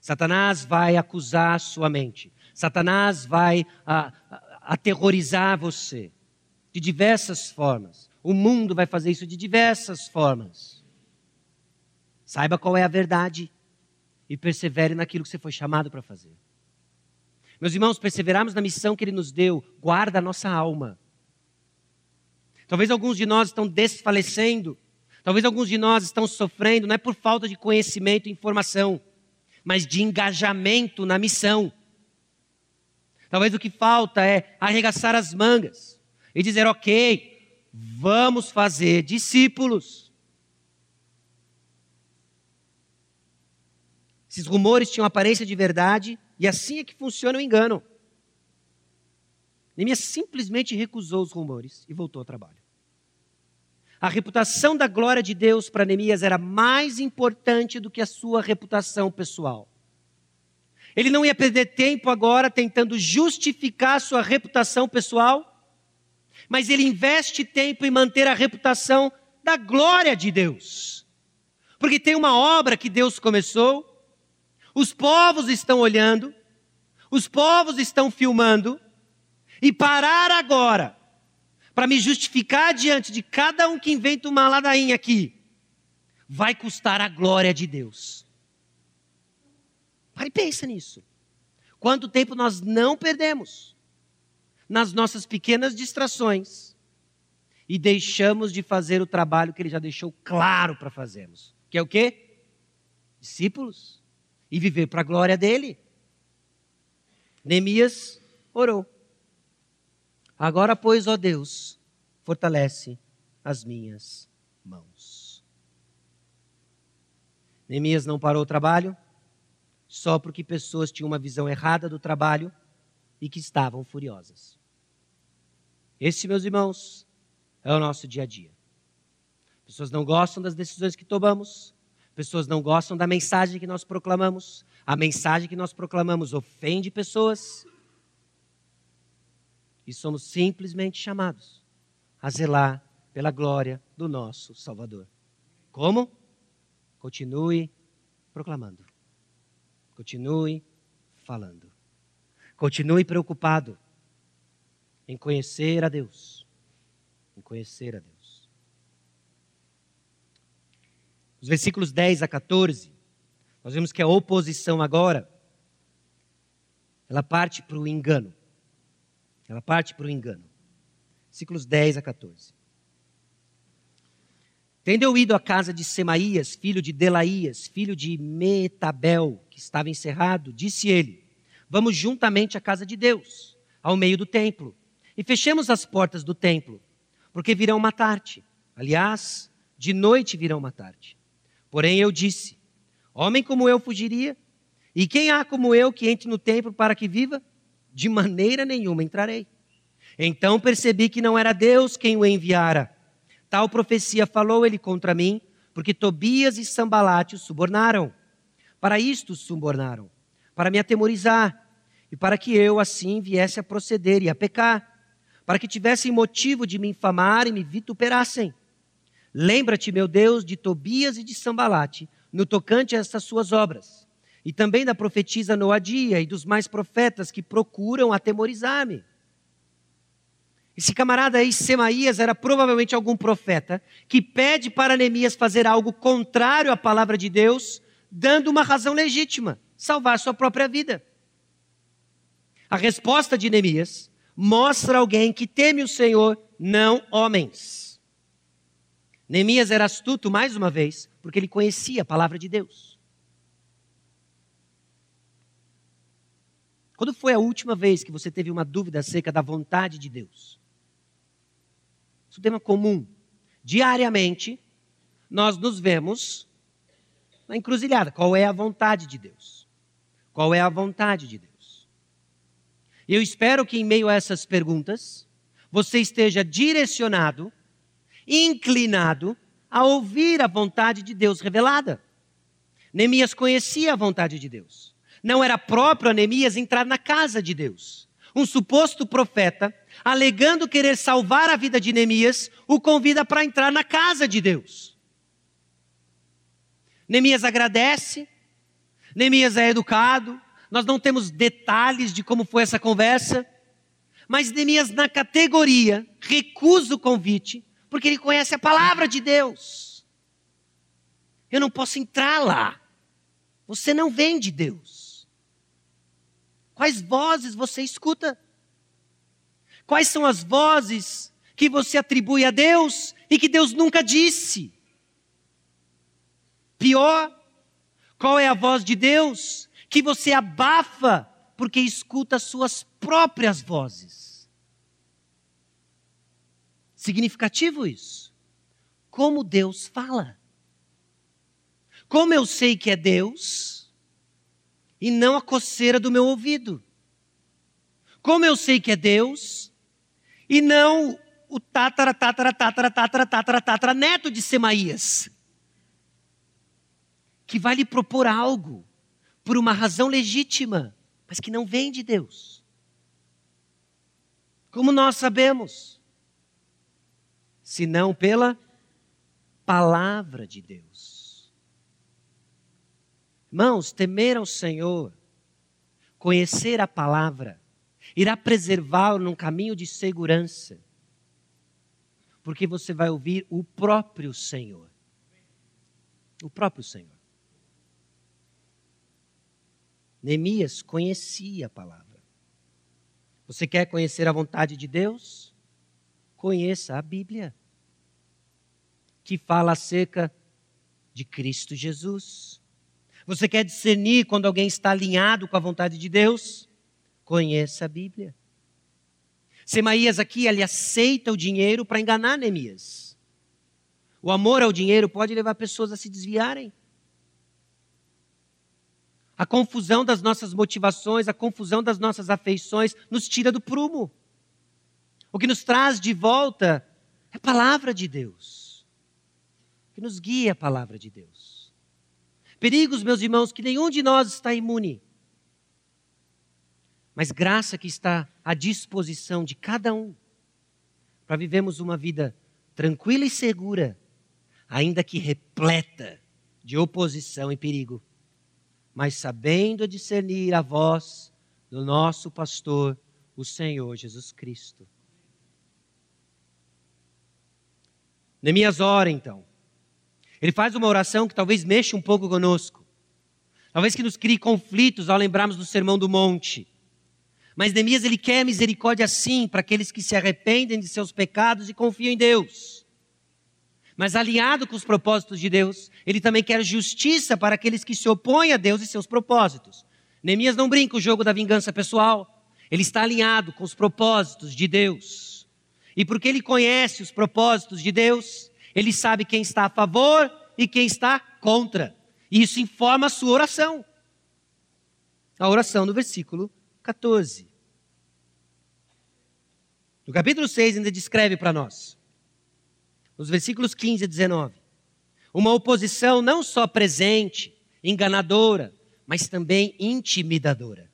Satanás vai acusar sua mente. Satanás vai a, a, aterrorizar você de diversas formas. O mundo vai fazer isso de diversas formas. Saiba qual é a verdade e persevere naquilo que você foi chamado para fazer. Meus irmãos, perseverarmos na missão que Ele nos deu, guarda a nossa alma. Talvez alguns de nós estão desfalecendo, talvez alguns de nós estão sofrendo, não é por falta de conhecimento e informação, mas de engajamento na missão. Talvez o que falta é arregaçar as mangas e dizer: ok, vamos fazer discípulos. Esses rumores tinham aparência de verdade e assim é que funciona o engano. Neemias simplesmente recusou os rumores e voltou ao trabalho. A reputação da glória de Deus para Neemias era mais importante do que a sua reputação pessoal. Ele não ia perder tempo agora tentando justificar sua reputação pessoal mas ele investe tempo em manter a reputação da glória de Deus. Porque tem uma obra que Deus começou, os povos estão olhando, os povos estão filmando, e parar agora para me justificar diante de cada um que inventa uma ladainha aqui, vai custar a glória de Deus. Pare e pensa nisso. Quanto tempo nós não perdemos nas nossas pequenas distrações e deixamos de fazer o trabalho que ele já deixou claro para fazermos. Que é o quê? Discípulos. E viver para a glória dele. Neemias orou. Agora, pois, ó Deus, fortalece as minhas mãos. Neemias não parou o trabalho só porque pessoas tinham uma visão errada do trabalho e que estavam furiosas. Esse, meus irmãos, é o nosso dia a dia. Pessoas não gostam das decisões que tomamos, pessoas não gostam da mensagem que nós proclamamos, a mensagem que nós proclamamos ofende pessoas, e somos simplesmente chamados a zelar pela glória do nosso Salvador. Como? Continue proclamando. Continue falando. Continue preocupado em conhecer a Deus. Em conhecer a Deus. Os versículos 10 a 14, nós vemos que a oposição agora, ela parte para o engano. Ela parte para o engano. Versículos 10 a 14. Tendo eu ido à casa de Semaías, filho de Delaías, filho de Metabel, que estava encerrado, disse ele: Vamos juntamente à casa de Deus, ao meio do templo, e fechemos as portas do templo, porque virão matar-te. Aliás, de noite virão matar-te. Porém eu disse: Homem como eu fugiria? E quem há como eu que entre no templo para que viva? De maneira nenhuma entrarei. Então percebi que não era Deus quem o enviara Tal profecia falou ele contra mim, porque Tobias e Sambalate o subornaram. Para isto subornaram, para me atemorizar, e para que eu assim viesse a proceder e a pecar, para que tivessem motivo de me infamar e me vituperassem. Lembra-te, meu Deus, de Tobias e de Sambalate, no tocante a estas suas obras, e também da profetisa Noadia e dos mais profetas que procuram atemorizar-me. Esse camarada aí, Semaías, era provavelmente algum profeta que pede para Neemias fazer algo contrário à palavra de Deus, dando uma razão legítima, salvar sua própria vida. A resposta de Neemias mostra alguém que teme o Senhor, não homens. Neemias era astuto mais uma vez, porque ele conhecia a palavra de Deus. Quando foi a última vez que você teve uma dúvida acerca da vontade de Deus? Isso é um tema comum. Diariamente, nós nos vemos na encruzilhada. Qual é a vontade de Deus? Qual é a vontade de Deus? Eu espero que, em meio a essas perguntas, você esteja direcionado, inclinado a ouvir a vontade de Deus revelada. Neemias conhecia a vontade de Deus. Não era próprio a Neemias entrar na casa de Deus. Um suposto profeta alegando querer salvar a vida de Neemias, o convida para entrar na casa de Deus. Neemias agradece, Neemias é educado, nós não temos detalhes de como foi essa conversa, mas Neemias, na categoria, recusa o convite, porque ele conhece a palavra de Deus. Eu não posso entrar lá. Você não vem de Deus. Quais vozes você escuta? Quais são as vozes que você atribui a Deus e que Deus nunca disse? Pior, qual é a voz de Deus que você abafa porque escuta as suas próprias vozes? Significativo isso. Como Deus fala. Como eu sei que é Deus e não a coceira do meu ouvido? Como eu sei que é Deus e não o tatara, tatara, tatara, tatara, tatara, tatara, neto de Semaías, que vai lhe propor algo por uma razão legítima, mas que não vem de Deus. Como nós sabemos? Se não pela palavra de Deus. Irmãos, temer ao Senhor, conhecer a palavra, irá preservá-lo num caminho de segurança, porque você vai ouvir o próprio Senhor. O próprio Senhor. Neemias conhecia a palavra. Você quer conhecer a vontade de Deus? Conheça a Bíblia, que fala acerca de Cristo Jesus. Você quer discernir quando alguém está alinhado com a vontade de Deus? Conheça a Bíblia. Semaías aqui, ele aceita o dinheiro para enganar Neemias. O amor ao dinheiro pode levar pessoas a se desviarem. A confusão das nossas motivações, a confusão das nossas afeições nos tira do prumo. O que nos traz de volta É a palavra de Deus. Que nos guia a palavra de Deus. Perigos, meus irmãos, que nenhum de nós está imune. Mas graça que está à disposição de cada um para vivermos uma vida tranquila e segura, ainda que repleta de oposição e perigo, mas sabendo discernir a voz do nosso pastor, o Senhor Jesus Cristo. Neemias ora então. Ele faz uma oração que talvez mexa um pouco conosco. Talvez que nos crie conflitos ao lembrarmos do Sermão do Monte. Mas Neemias ele quer misericórdia sim para aqueles que se arrependem de seus pecados e confiam em Deus. Mas alinhado com os propósitos de Deus, ele também quer justiça para aqueles que se opõem a Deus e seus propósitos. Neemias não brinca o jogo da vingança pessoal. Ele está alinhado com os propósitos de Deus. E porque ele conhece os propósitos de Deus, ele sabe quem está a favor e quem está contra. E isso informa a sua oração. A oração no versículo 14. No capítulo 6 ainda descreve para nós, nos versículos 15 a 19, uma oposição não só presente, enganadora, mas também intimidadora.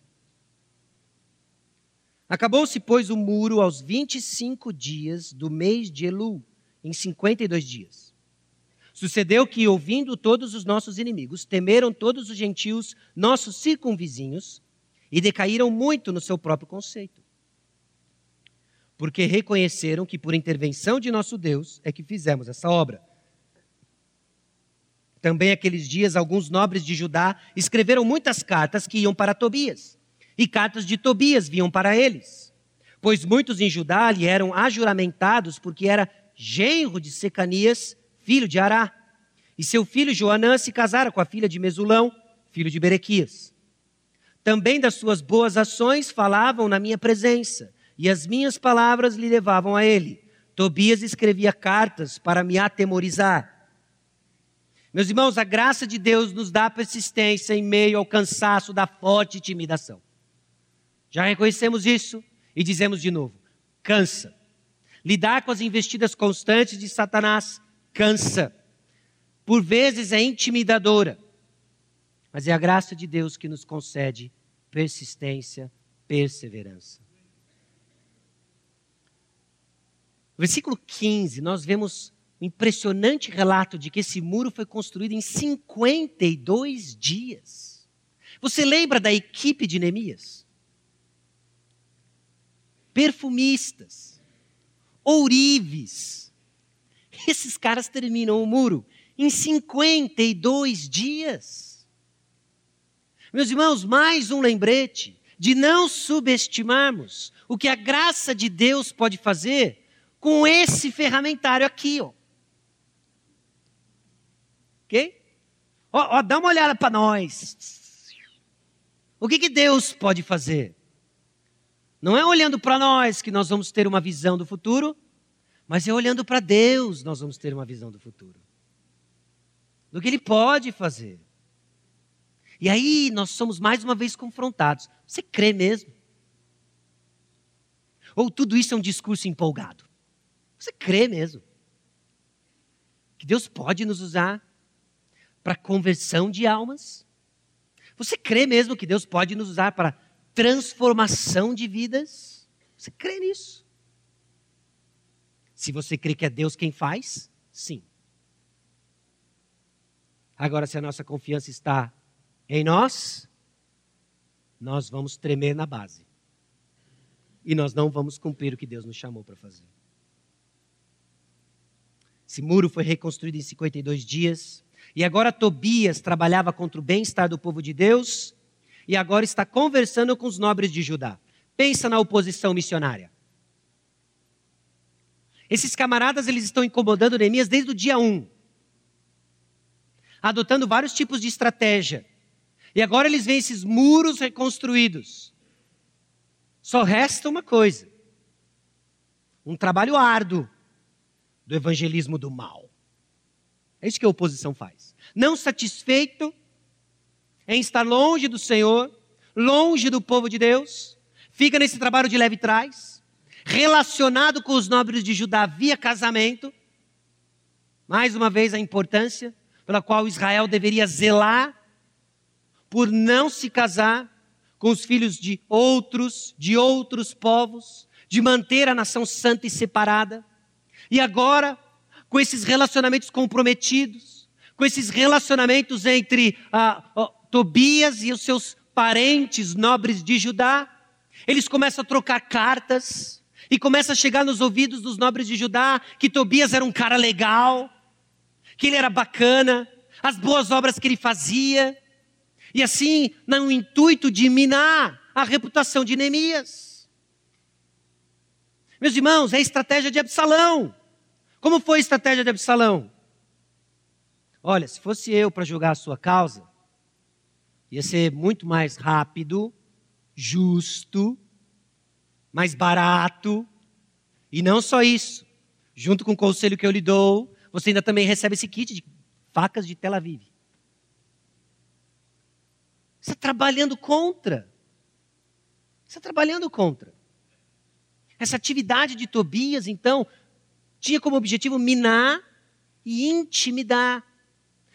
Acabou-se, pois, o muro aos 25 dias do mês de Elu, em 52 dias. Sucedeu que, ouvindo todos os nossos inimigos, temeram todos os gentios, nossos circunvizinhos, e decaíram muito no seu próprio conceito. Porque reconheceram que por intervenção de nosso Deus é que fizemos essa obra. Também aqueles dias, alguns nobres de Judá escreveram muitas cartas que iam para Tobias, e cartas de Tobias vinham para eles. Pois muitos em Judá lhe eram ajuramentados, porque era genro de Secanias, filho de Ará. E seu filho Joanã se casara com a filha de Mesulão, filho de Berequias. Também das suas boas ações falavam na minha presença, e as minhas palavras lhe levavam a ele. Tobias escrevia cartas para me atemorizar. Meus irmãos, a graça de Deus nos dá persistência em meio ao cansaço da forte intimidação. Já reconhecemos isso e dizemos de novo: cansa. Lidar com as investidas constantes de Satanás cansa. Por vezes é intimidadora, mas é a graça de Deus que nos concede persistência, perseverança. Versículo 15, nós vemos um impressionante relato de que esse muro foi construído em 52 dias. Você lembra da equipe de Neemias? Perfumistas, ourives. Esses caras terminam o muro em 52 dias. Meus irmãos, mais um lembrete de não subestimarmos o que a graça de Deus pode fazer com esse ferramentário aqui, ó. Ok? Ó, ó dá uma olhada para nós. O que, que Deus pode fazer? Não é olhando para nós que nós vamos ter uma visão do futuro, mas é olhando para Deus nós vamos ter uma visão do futuro. Do que Ele pode fazer. E aí nós somos mais uma vez confrontados. Você crê mesmo? Ou tudo isso é um discurso empolgado? Você crê mesmo? Que Deus pode nos usar para conversão de almas? Você crê mesmo que Deus pode nos usar para transformação de vidas? Você crê nisso? Se você crê que é Deus quem faz, sim. Agora, se a nossa confiança está em nós, nós vamos tremer na base. E nós não vamos cumprir o que Deus nos chamou para fazer. Esse muro foi reconstruído em 52 dias. E agora Tobias trabalhava contra o bem-estar do povo de Deus. E agora está conversando com os nobres de Judá. Pensa na oposição missionária. Esses camaradas eles estão incomodando Neemias desde o dia 1. Adotando vários tipos de estratégia e agora eles veem esses muros reconstruídos. Só resta uma coisa: um trabalho árduo do evangelismo do mal. É isso que a oposição faz. Não satisfeito em estar longe do Senhor, longe do povo de Deus, fica nesse trabalho de leve trás, relacionado com os nobres de Judá via casamento. Mais uma vez, a importância pela qual Israel deveria zelar por não se casar com os filhos de outros, de outros povos, de manter a nação santa e separada. E agora, com esses relacionamentos comprometidos, com esses relacionamentos entre ah, Tobias e os seus parentes nobres de Judá, eles começam a trocar cartas e começa a chegar nos ouvidos dos nobres de Judá que Tobias era um cara legal, que ele era bacana, as boas obras que ele fazia, e assim, no intuito de minar a reputação de Neemias. Meus irmãos, é a estratégia de Absalão. Como foi a estratégia de Absalão? Olha, se fosse eu para julgar a sua causa, ia ser muito mais rápido, justo, mais barato, e não só isso. Junto com o conselho que eu lhe dou, você ainda também recebe esse kit de facas de Tel Aviv. Você está trabalhando contra. Você está trabalhando contra. Essa atividade de Tobias, então, tinha como objetivo minar e intimidar.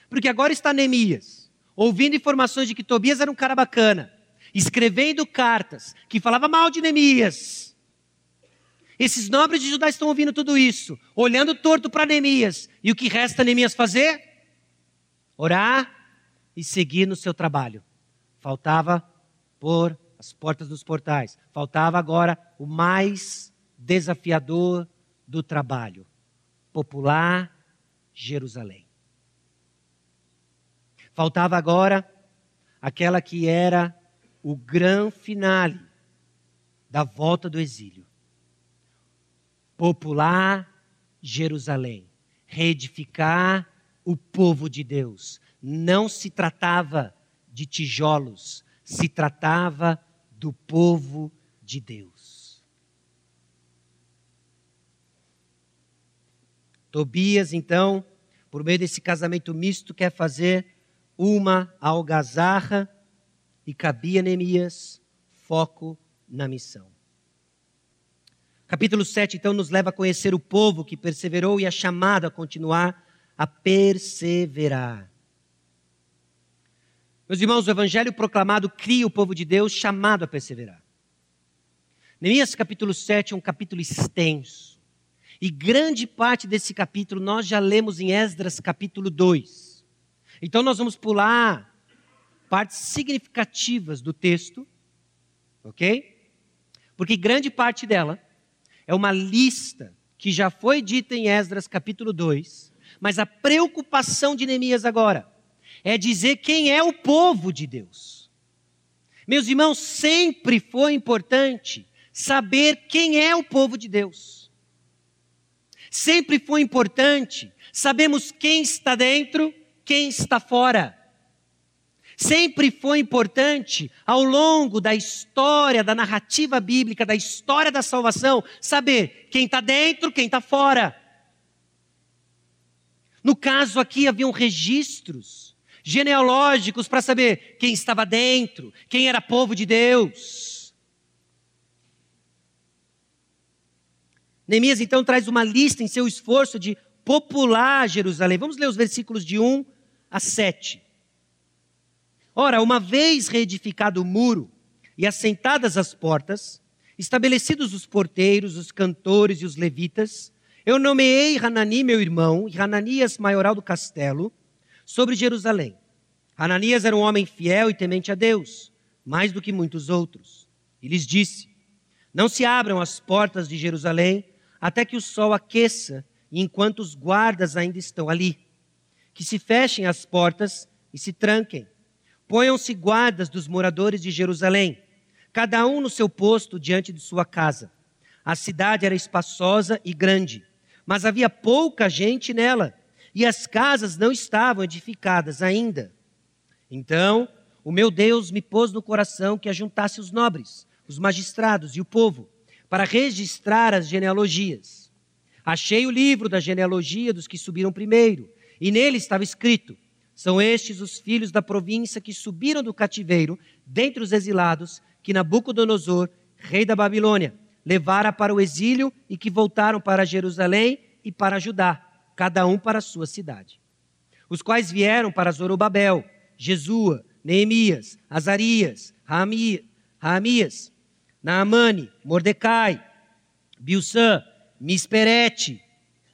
Porque agora está Neemias, ouvindo informações de que Tobias era um cara bacana, escrevendo cartas que falava mal de Neemias. Esses nobres de Judá estão ouvindo tudo isso, olhando torto para Neemias. E o que resta Neemias fazer? Orar e seguir no seu trabalho. Faltava pôr as portas dos portais. Faltava agora o mais desafiador do trabalho: popular Jerusalém. Faltava agora aquela que era o grande finale da volta do exílio. Popular Jerusalém. Reedificar o povo de Deus. Não se tratava de tijolos, se tratava do povo de Deus. Tobias, então, por meio desse casamento misto, quer fazer uma algazarra e cabia Neemias foco na missão. Capítulo 7, então, nos leva a conhecer o povo que perseverou e é chamado a continuar a perseverar. Meus irmãos, o evangelho proclamado cria o povo de Deus chamado a perseverar. Neemias capítulo 7 é um capítulo extenso. E grande parte desse capítulo nós já lemos em Esdras capítulo 2. Então nós vamos pular partes significativas do texto, ok? Porque grande parte dela é uma lista que já foi dita em Esdras capítulo 2, mas a preocupação de Neemias agora é dizer quem é o povo de Deus. Meus irmãos, sempre foi importante saber quem é o povo de Deus. Sempre foi importante sabermos quem está dentro, quem está fora. Sempre foi importante, ao longo da história, da narrativa bíblica, da história da salvação, saber quem está dentro, quem está fora. No caso aqui, haviam registros genealógicos para saber quem estava dentro, quem era povo de Deus. Neemias então traz uma lista em seu esforço de popular Jerusalém. Vamos ler os versículos de 1 a 7. Ora, uma vez reedificado o muro e assentadas as portas, estabelecidos os porteiros, os cantores e os levitas, eu nomeei Hanani, meu irmão, e Hananias, maioral do castelo, sobre Jerusalém. Hananias era um homem fiel e temente a Deus, mais do que muitos outros. E lhes disse: Não se abram as portas de Jerusalém até que o sol aqueça, enquanto os guardas ainda estão ali. Que se fechem as portas e se tranquem Ponham-se guardas dos moradores de Jerusalém, cada um no seu posto diante de sua casa. A cidade era espaçosa e grande, mas havia pouca gente nela, e as casas não estavam edificadas ainda. Então, o meu Deus me pôs no coração que ajuntasse os nobres, os magistrados e o povo, para registrar as genealogias. Achei o livro da genealogia dos que subiram primeiro, e nele estava escrito: são estes os filhos da província que subiram do cativeiro, dentre os exilados, que Nabucodonosor, rei da Babilônia, levara para o exílio e que voltaram para Jerusalém e para Judá, cada um para a sua cidade. Os quais vieram para Zorobabel, Jesua, Neemias, Azarias, Raamias, Naamane, Mordecai, Bilsã, Misperete.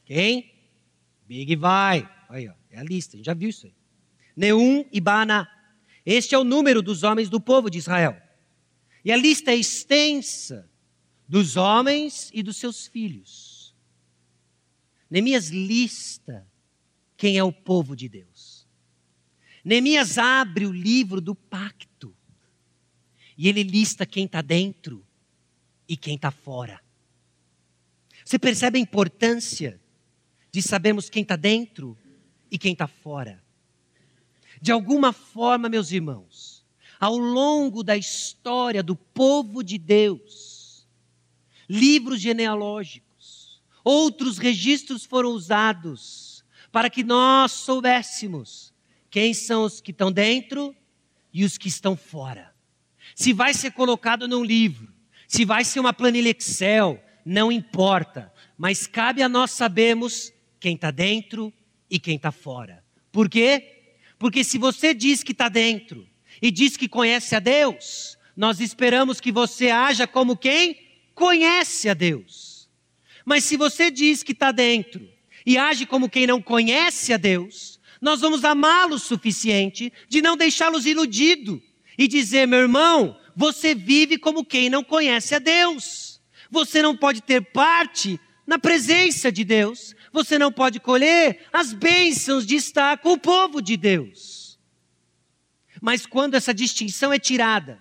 Quem? Big Vai. Aí, ó, é a lista, a gente já viu isso aí. Neum e Bana. Este é o número dos homens do povo de Israel. E a lista é extensa dos homens e dos seus filhos. Neemias lista quem é o povo de Deus. Neemias abre o livro do pacto. E ele lista quem está dentro e quem está fora. Você percebe a importância de sabermos quem está dentro e quem está fora? De alguma forma, meus irmãos, ao longo da história do povo de Deus, livros genealógicos, outros registros foram usados para que nós soubéssemos quem são os que estão dentro e os que estão fora. Se vai ser colocado num livro, se vai ser uma planilha Excel, não importa, mas cabe a nós sabermos quem está dentro e quem está fora. Por quê? Porque se você diz que está dentro e diz que conhece a Deus, nós esperamos que você haja como quem conhece a Deus. Mas se você diz que está dentro e age como quem não conhece a Deus, nós vamos amá-lo o suficiente de não deixá-los iludido e dizer, meu irmão, você vive como quem não conhece a Deus. Você não pode ter parte na presença de Deus. Você não pode colher as bênçãos de estar com o povo de Deus. Mas quando essa distinção é tirada,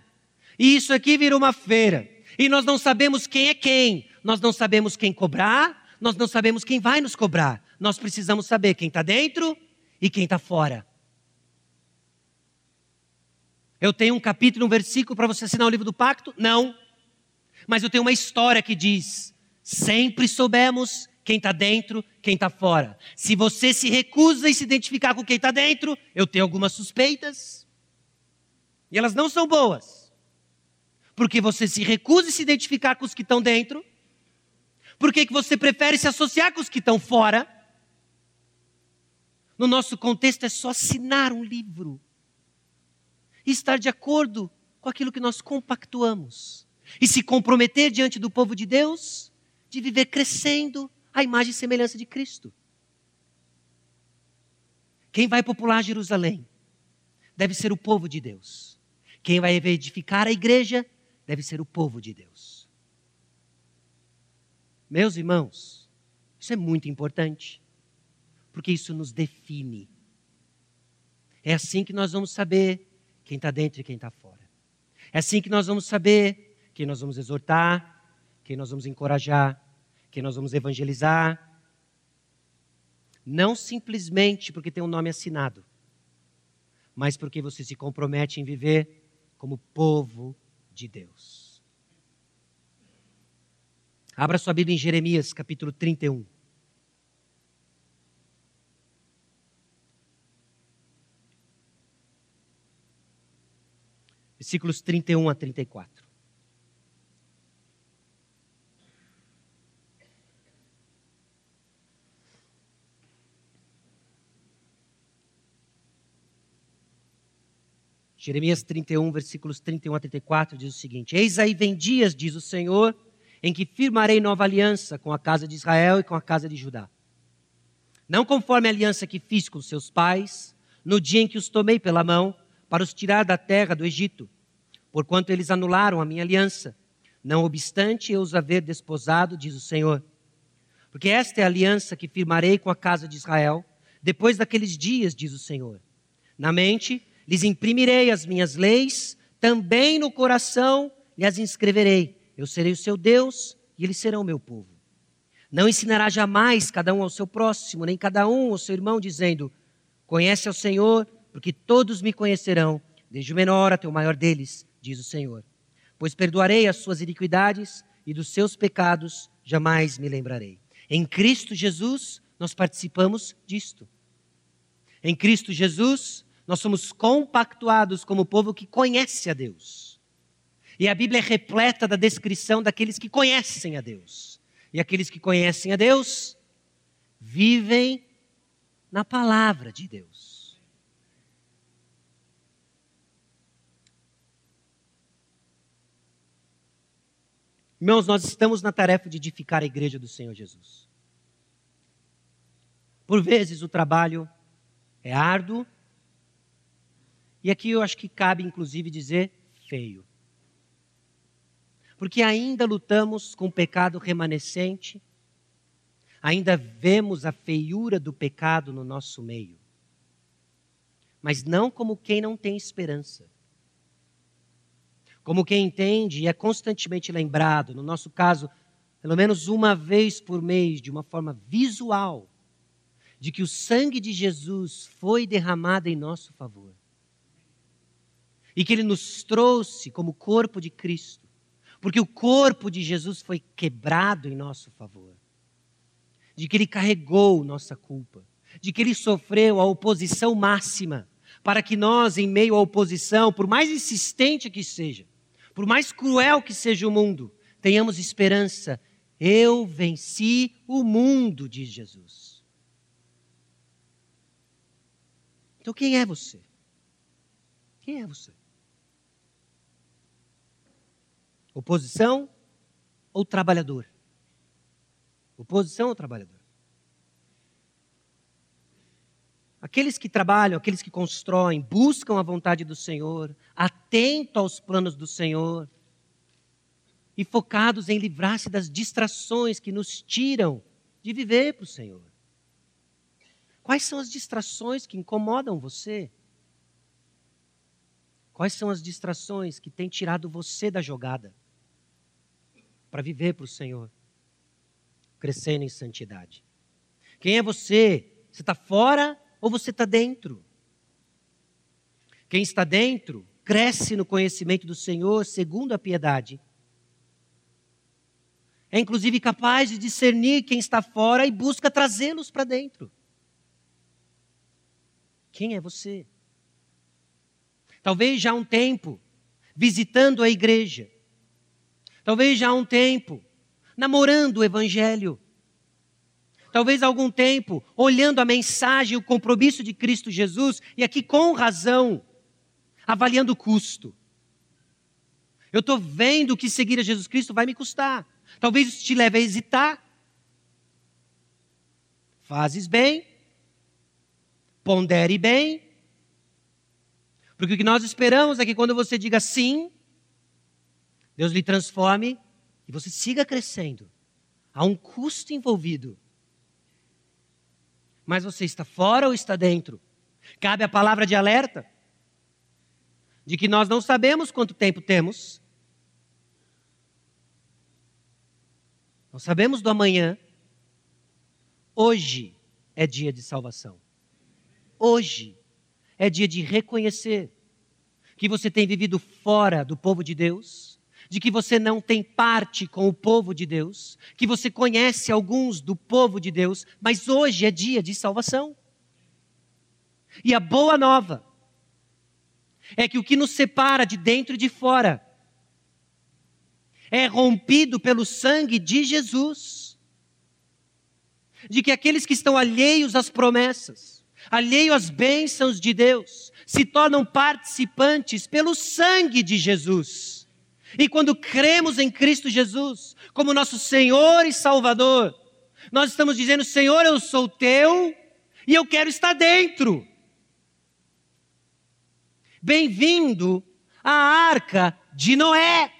e isso aqui vira uma feira, e nós não sabemos quem é quem, nós não sabemos quem cobrar, nós não sabemos quem vai nos cobrar. Nós precisamos saber quem está dentro e quem está fora. Eu tenho um capítulo, um versículo para você assinar o livro do pacto? Não. Mas eu tenho uma história que diz: sempre soubemos quem está dentro, quem está fora. Se você se recusa em se identificar com quem está dentro, eu tenho algumas suspeitas. E elas não são boas. Porque você se recusa em se identificar com os que estão dentro. Por que você prefere se associar com os que estão fora? No nosso contexto é só assinar um livro e estar de acordo com aquilo que nós compactuamos e se comprometer diante do povo de Deus de viver crescendo a imagem e semelhança de Cristo. Quem vai popular Jerusalém deve ser o povo de Deus. Quem vai edificar a igreja deve ser o povo de Deus. Meus irmãos, isso é muito importante, porque isso nos define. É assim que nós vamos saber quem está dentro e quem está fora. É assim que nós vamos saber quem nós vamos exortar, quem nós vamos encorajar, quem nós vamos evangelizar. Não simplesmente porque tem um nome assinado, mas porque você se compromete em viver como povo de Deus. Abra sua Bíblia em Jeremias, capítulo 31. Versículos 31 a 34. Jeremias 31, versículos 31 a 34 diz o seguinte: Eis aí vem dias, diz o Senhor, em que firmarei nova aliança com a casa de Israel e com a casa de Judá. Não conforme a aliança que fiz com seus pais, no dia em que os tomei pela mão, para os tirar da terra do Egito, porquanto eles anularam a minha aliança, não obstante eu os haver desposado, diz o Senhor. Porque esta é a aliança que firmarei com a casa de Israel, depois daqueles dias, diz o Senhor. Na mente lhes imprimirei as minhas leis, também no coração lhes inscreverei. Eu serei o seu Deus e eles serão o meu povo. Não ensinará jamais cada um ao seu próximo, nem cada um ao seu irmão, dizendo: Conhece ao Senhor, porque todos me conhecerão, desde o menor até o maior deles, diz o Senhor. Pois perdoarei as suas iniquidades e dos seus pecados jamais me lembrarei. Em Cristo Jesus, nós participamos disto. Em Cristo Jesus, nós somos compactuados como povo que conhece a Deus. E a Bíblia é repleta da descrição daqueles que conhecem a Deus. E aqueles que conhecem a Deus vivem na palavra de Deus. Irmãos, nós estamos na tarefa de edificar a igreja do Senhor Jesus. Por vezes o trabalho é árduo, e aqui eu acho que cabe inclusive dizer feio. Porque ainda lutamos com o pecado remanescente, ainda vemos a feiura do pecado no nosso meio. Mas não como quem não tem esperança. Como quem entende e é constantemente lembrado, no nosso caso, pelo menos uma vez por mês, de uma forma visual, de que o sangue de Jesus foi derramado em nosso favor. E que ele nos trouxe como corpo de Cristo, porque o corpo de Jesus foi quebrado em nosso favor. De que ele carregou nossa culpa, de que ele sofreu a oposição máxima, para que nós, em meio à oposição, por mais insistente que seja, por mais cruel que seja o mundo, tenhamos esperança. Eu venci o mundo, diz Jesus. Então quem é você? Quem é você? Oposição ou trabalhador? Oposição ou trabalhador? Aqueles que trabalham, aqueles que constroem, buscam a vontade do Senhor, atento aos planos do Senhor e focados em livrar-se das distrações que nos tiram de viver para o Senhor. Quais são as distrações que incomodam você? Quais são as distrações que têm tirado você da jogada para viver para o Senhor, crescendo em santidade? Quem é você? Você está fora ou você está dentro? Quem está dentro cresce no conhecimento do Senhor segundo a piedade. É inclusive capaz de discernir quem está fora e busca trazê-los para dentro. Quem é você? Talvez já há um tempo visitando a igreja. Talvez já há um tempo namorando o evangelho. Talvez há algum tempo olhando a mensagem, o compromisso de Cristo Jesus e aqui com razão avaliando o custo. Eu estou vendo que seguir a Jesus Cristo vai me custar. Talvez isso te leve a hesitar. Fazes bem, Pondere bem. Porque o que nós esperamos é que quando você diga sim, Deus lhe transforme e você siga crescendo. Há um custo envolvido. Mas você está fora ou está dentro? Cabe a palavra de alerta de que nós não sabemos quanto tempo temos. Não sabemos do amanhã. Hoje é dia de salvação. Hoje é dia de reconhecer que você tem vivido fora do povo de Deus, de que você não tem parte com o povo de Deus, que você conhece alguns do povo de Deus, mas hoje é dia de salvação. E a boa nova é que o que nos separa de dentro e de fora é rompido pelo sangue de Jesus. De que aqueles que estão alheios às promessas, alheio às bênçãos de Deus, se tornam participantes pelo sangue de Jesus. E quando cremos em Cristo Jesus como nosso Senhor e Salvador, nós estamos dizendo: Senhor, eu sou teu e eu quero estar dentro. Bem-vindo à arca de Noé,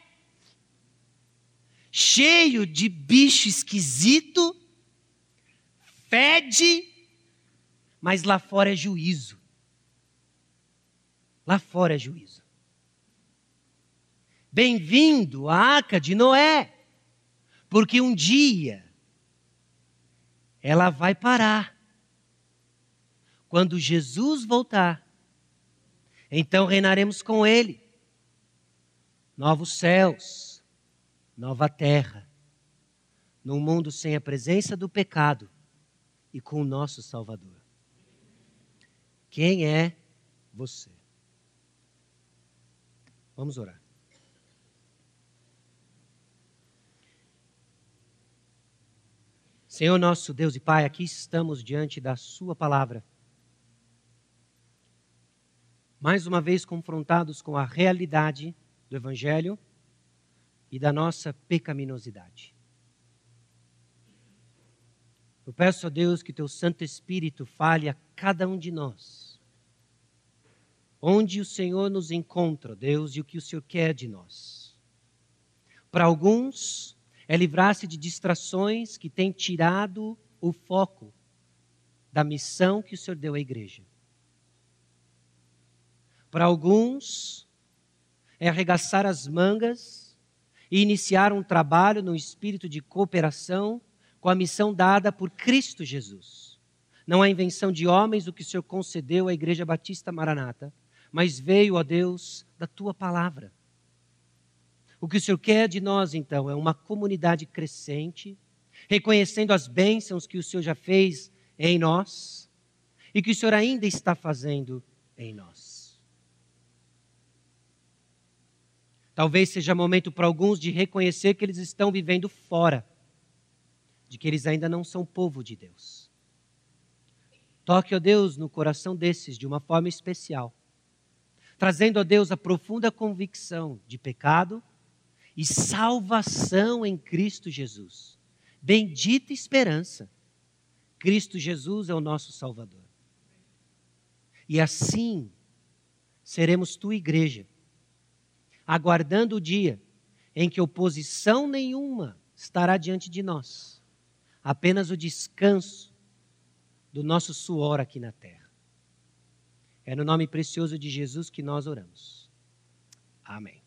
cheio de bicho esquisito, fede mas lá fora é juízo. Lá fora é juízo. Bem-vindo à arca de Noé, porque um dia ela vai parar. Quando Jesus voltar, então reinaremos com Ele. Novos céus, nova terra, num mundo sem a presença do pecado e com o nosso Salvador. Quem é você? Vamos orar. Senhor nosso Deus e Pai, aqui estamos diante da Sua palavra. Mais uma vez confrontados com a realidade do Evangelho e da nossa pecaminosidade. Eu peço a Deus que Teu Santo Espírito fale a cada um de nós. Onde o Senhor nos encontra, Deus, e o que o Senhor quer de nós. Para alguns, é livrar-se de distrações que têm tirado o foco da missão que o Senhor deu à igreja. Para alguns, é arregaçar as mangas e iniciar um trabalho no espírito de cooperação com a missão dada por Cristo Jesus. Não é invenção de homens o que o Senhor concedeu à Igreja Batista Maranata, mas veio, ó Deus, da tua palavra. O que o Senhor quer de nós, então, é uma comunidade crescente, reconhecendo as bênçãos que o Senhor já fez em nós e que o Senhor ainda está fazendo em nós. Talvez seja momento para alguns de reconhecer que eles estão vivendo fora, de que eles ainda não são povo de Deus. Toque, ó Deus, no coração desses de uma forma especial, trazendo a Deus a profunda convicção de pecado e salvação em Cristo Jesus. Bendita esperança. Cristo Jesus é o nosso Salvador. E assim seremos tua igreja, aguardando o dia em que oposição nenhuma estará diante de nós, apenas o descanso do nosso suor aqui na terra. É no nome precioso de Jesus que nós oramos. Amém.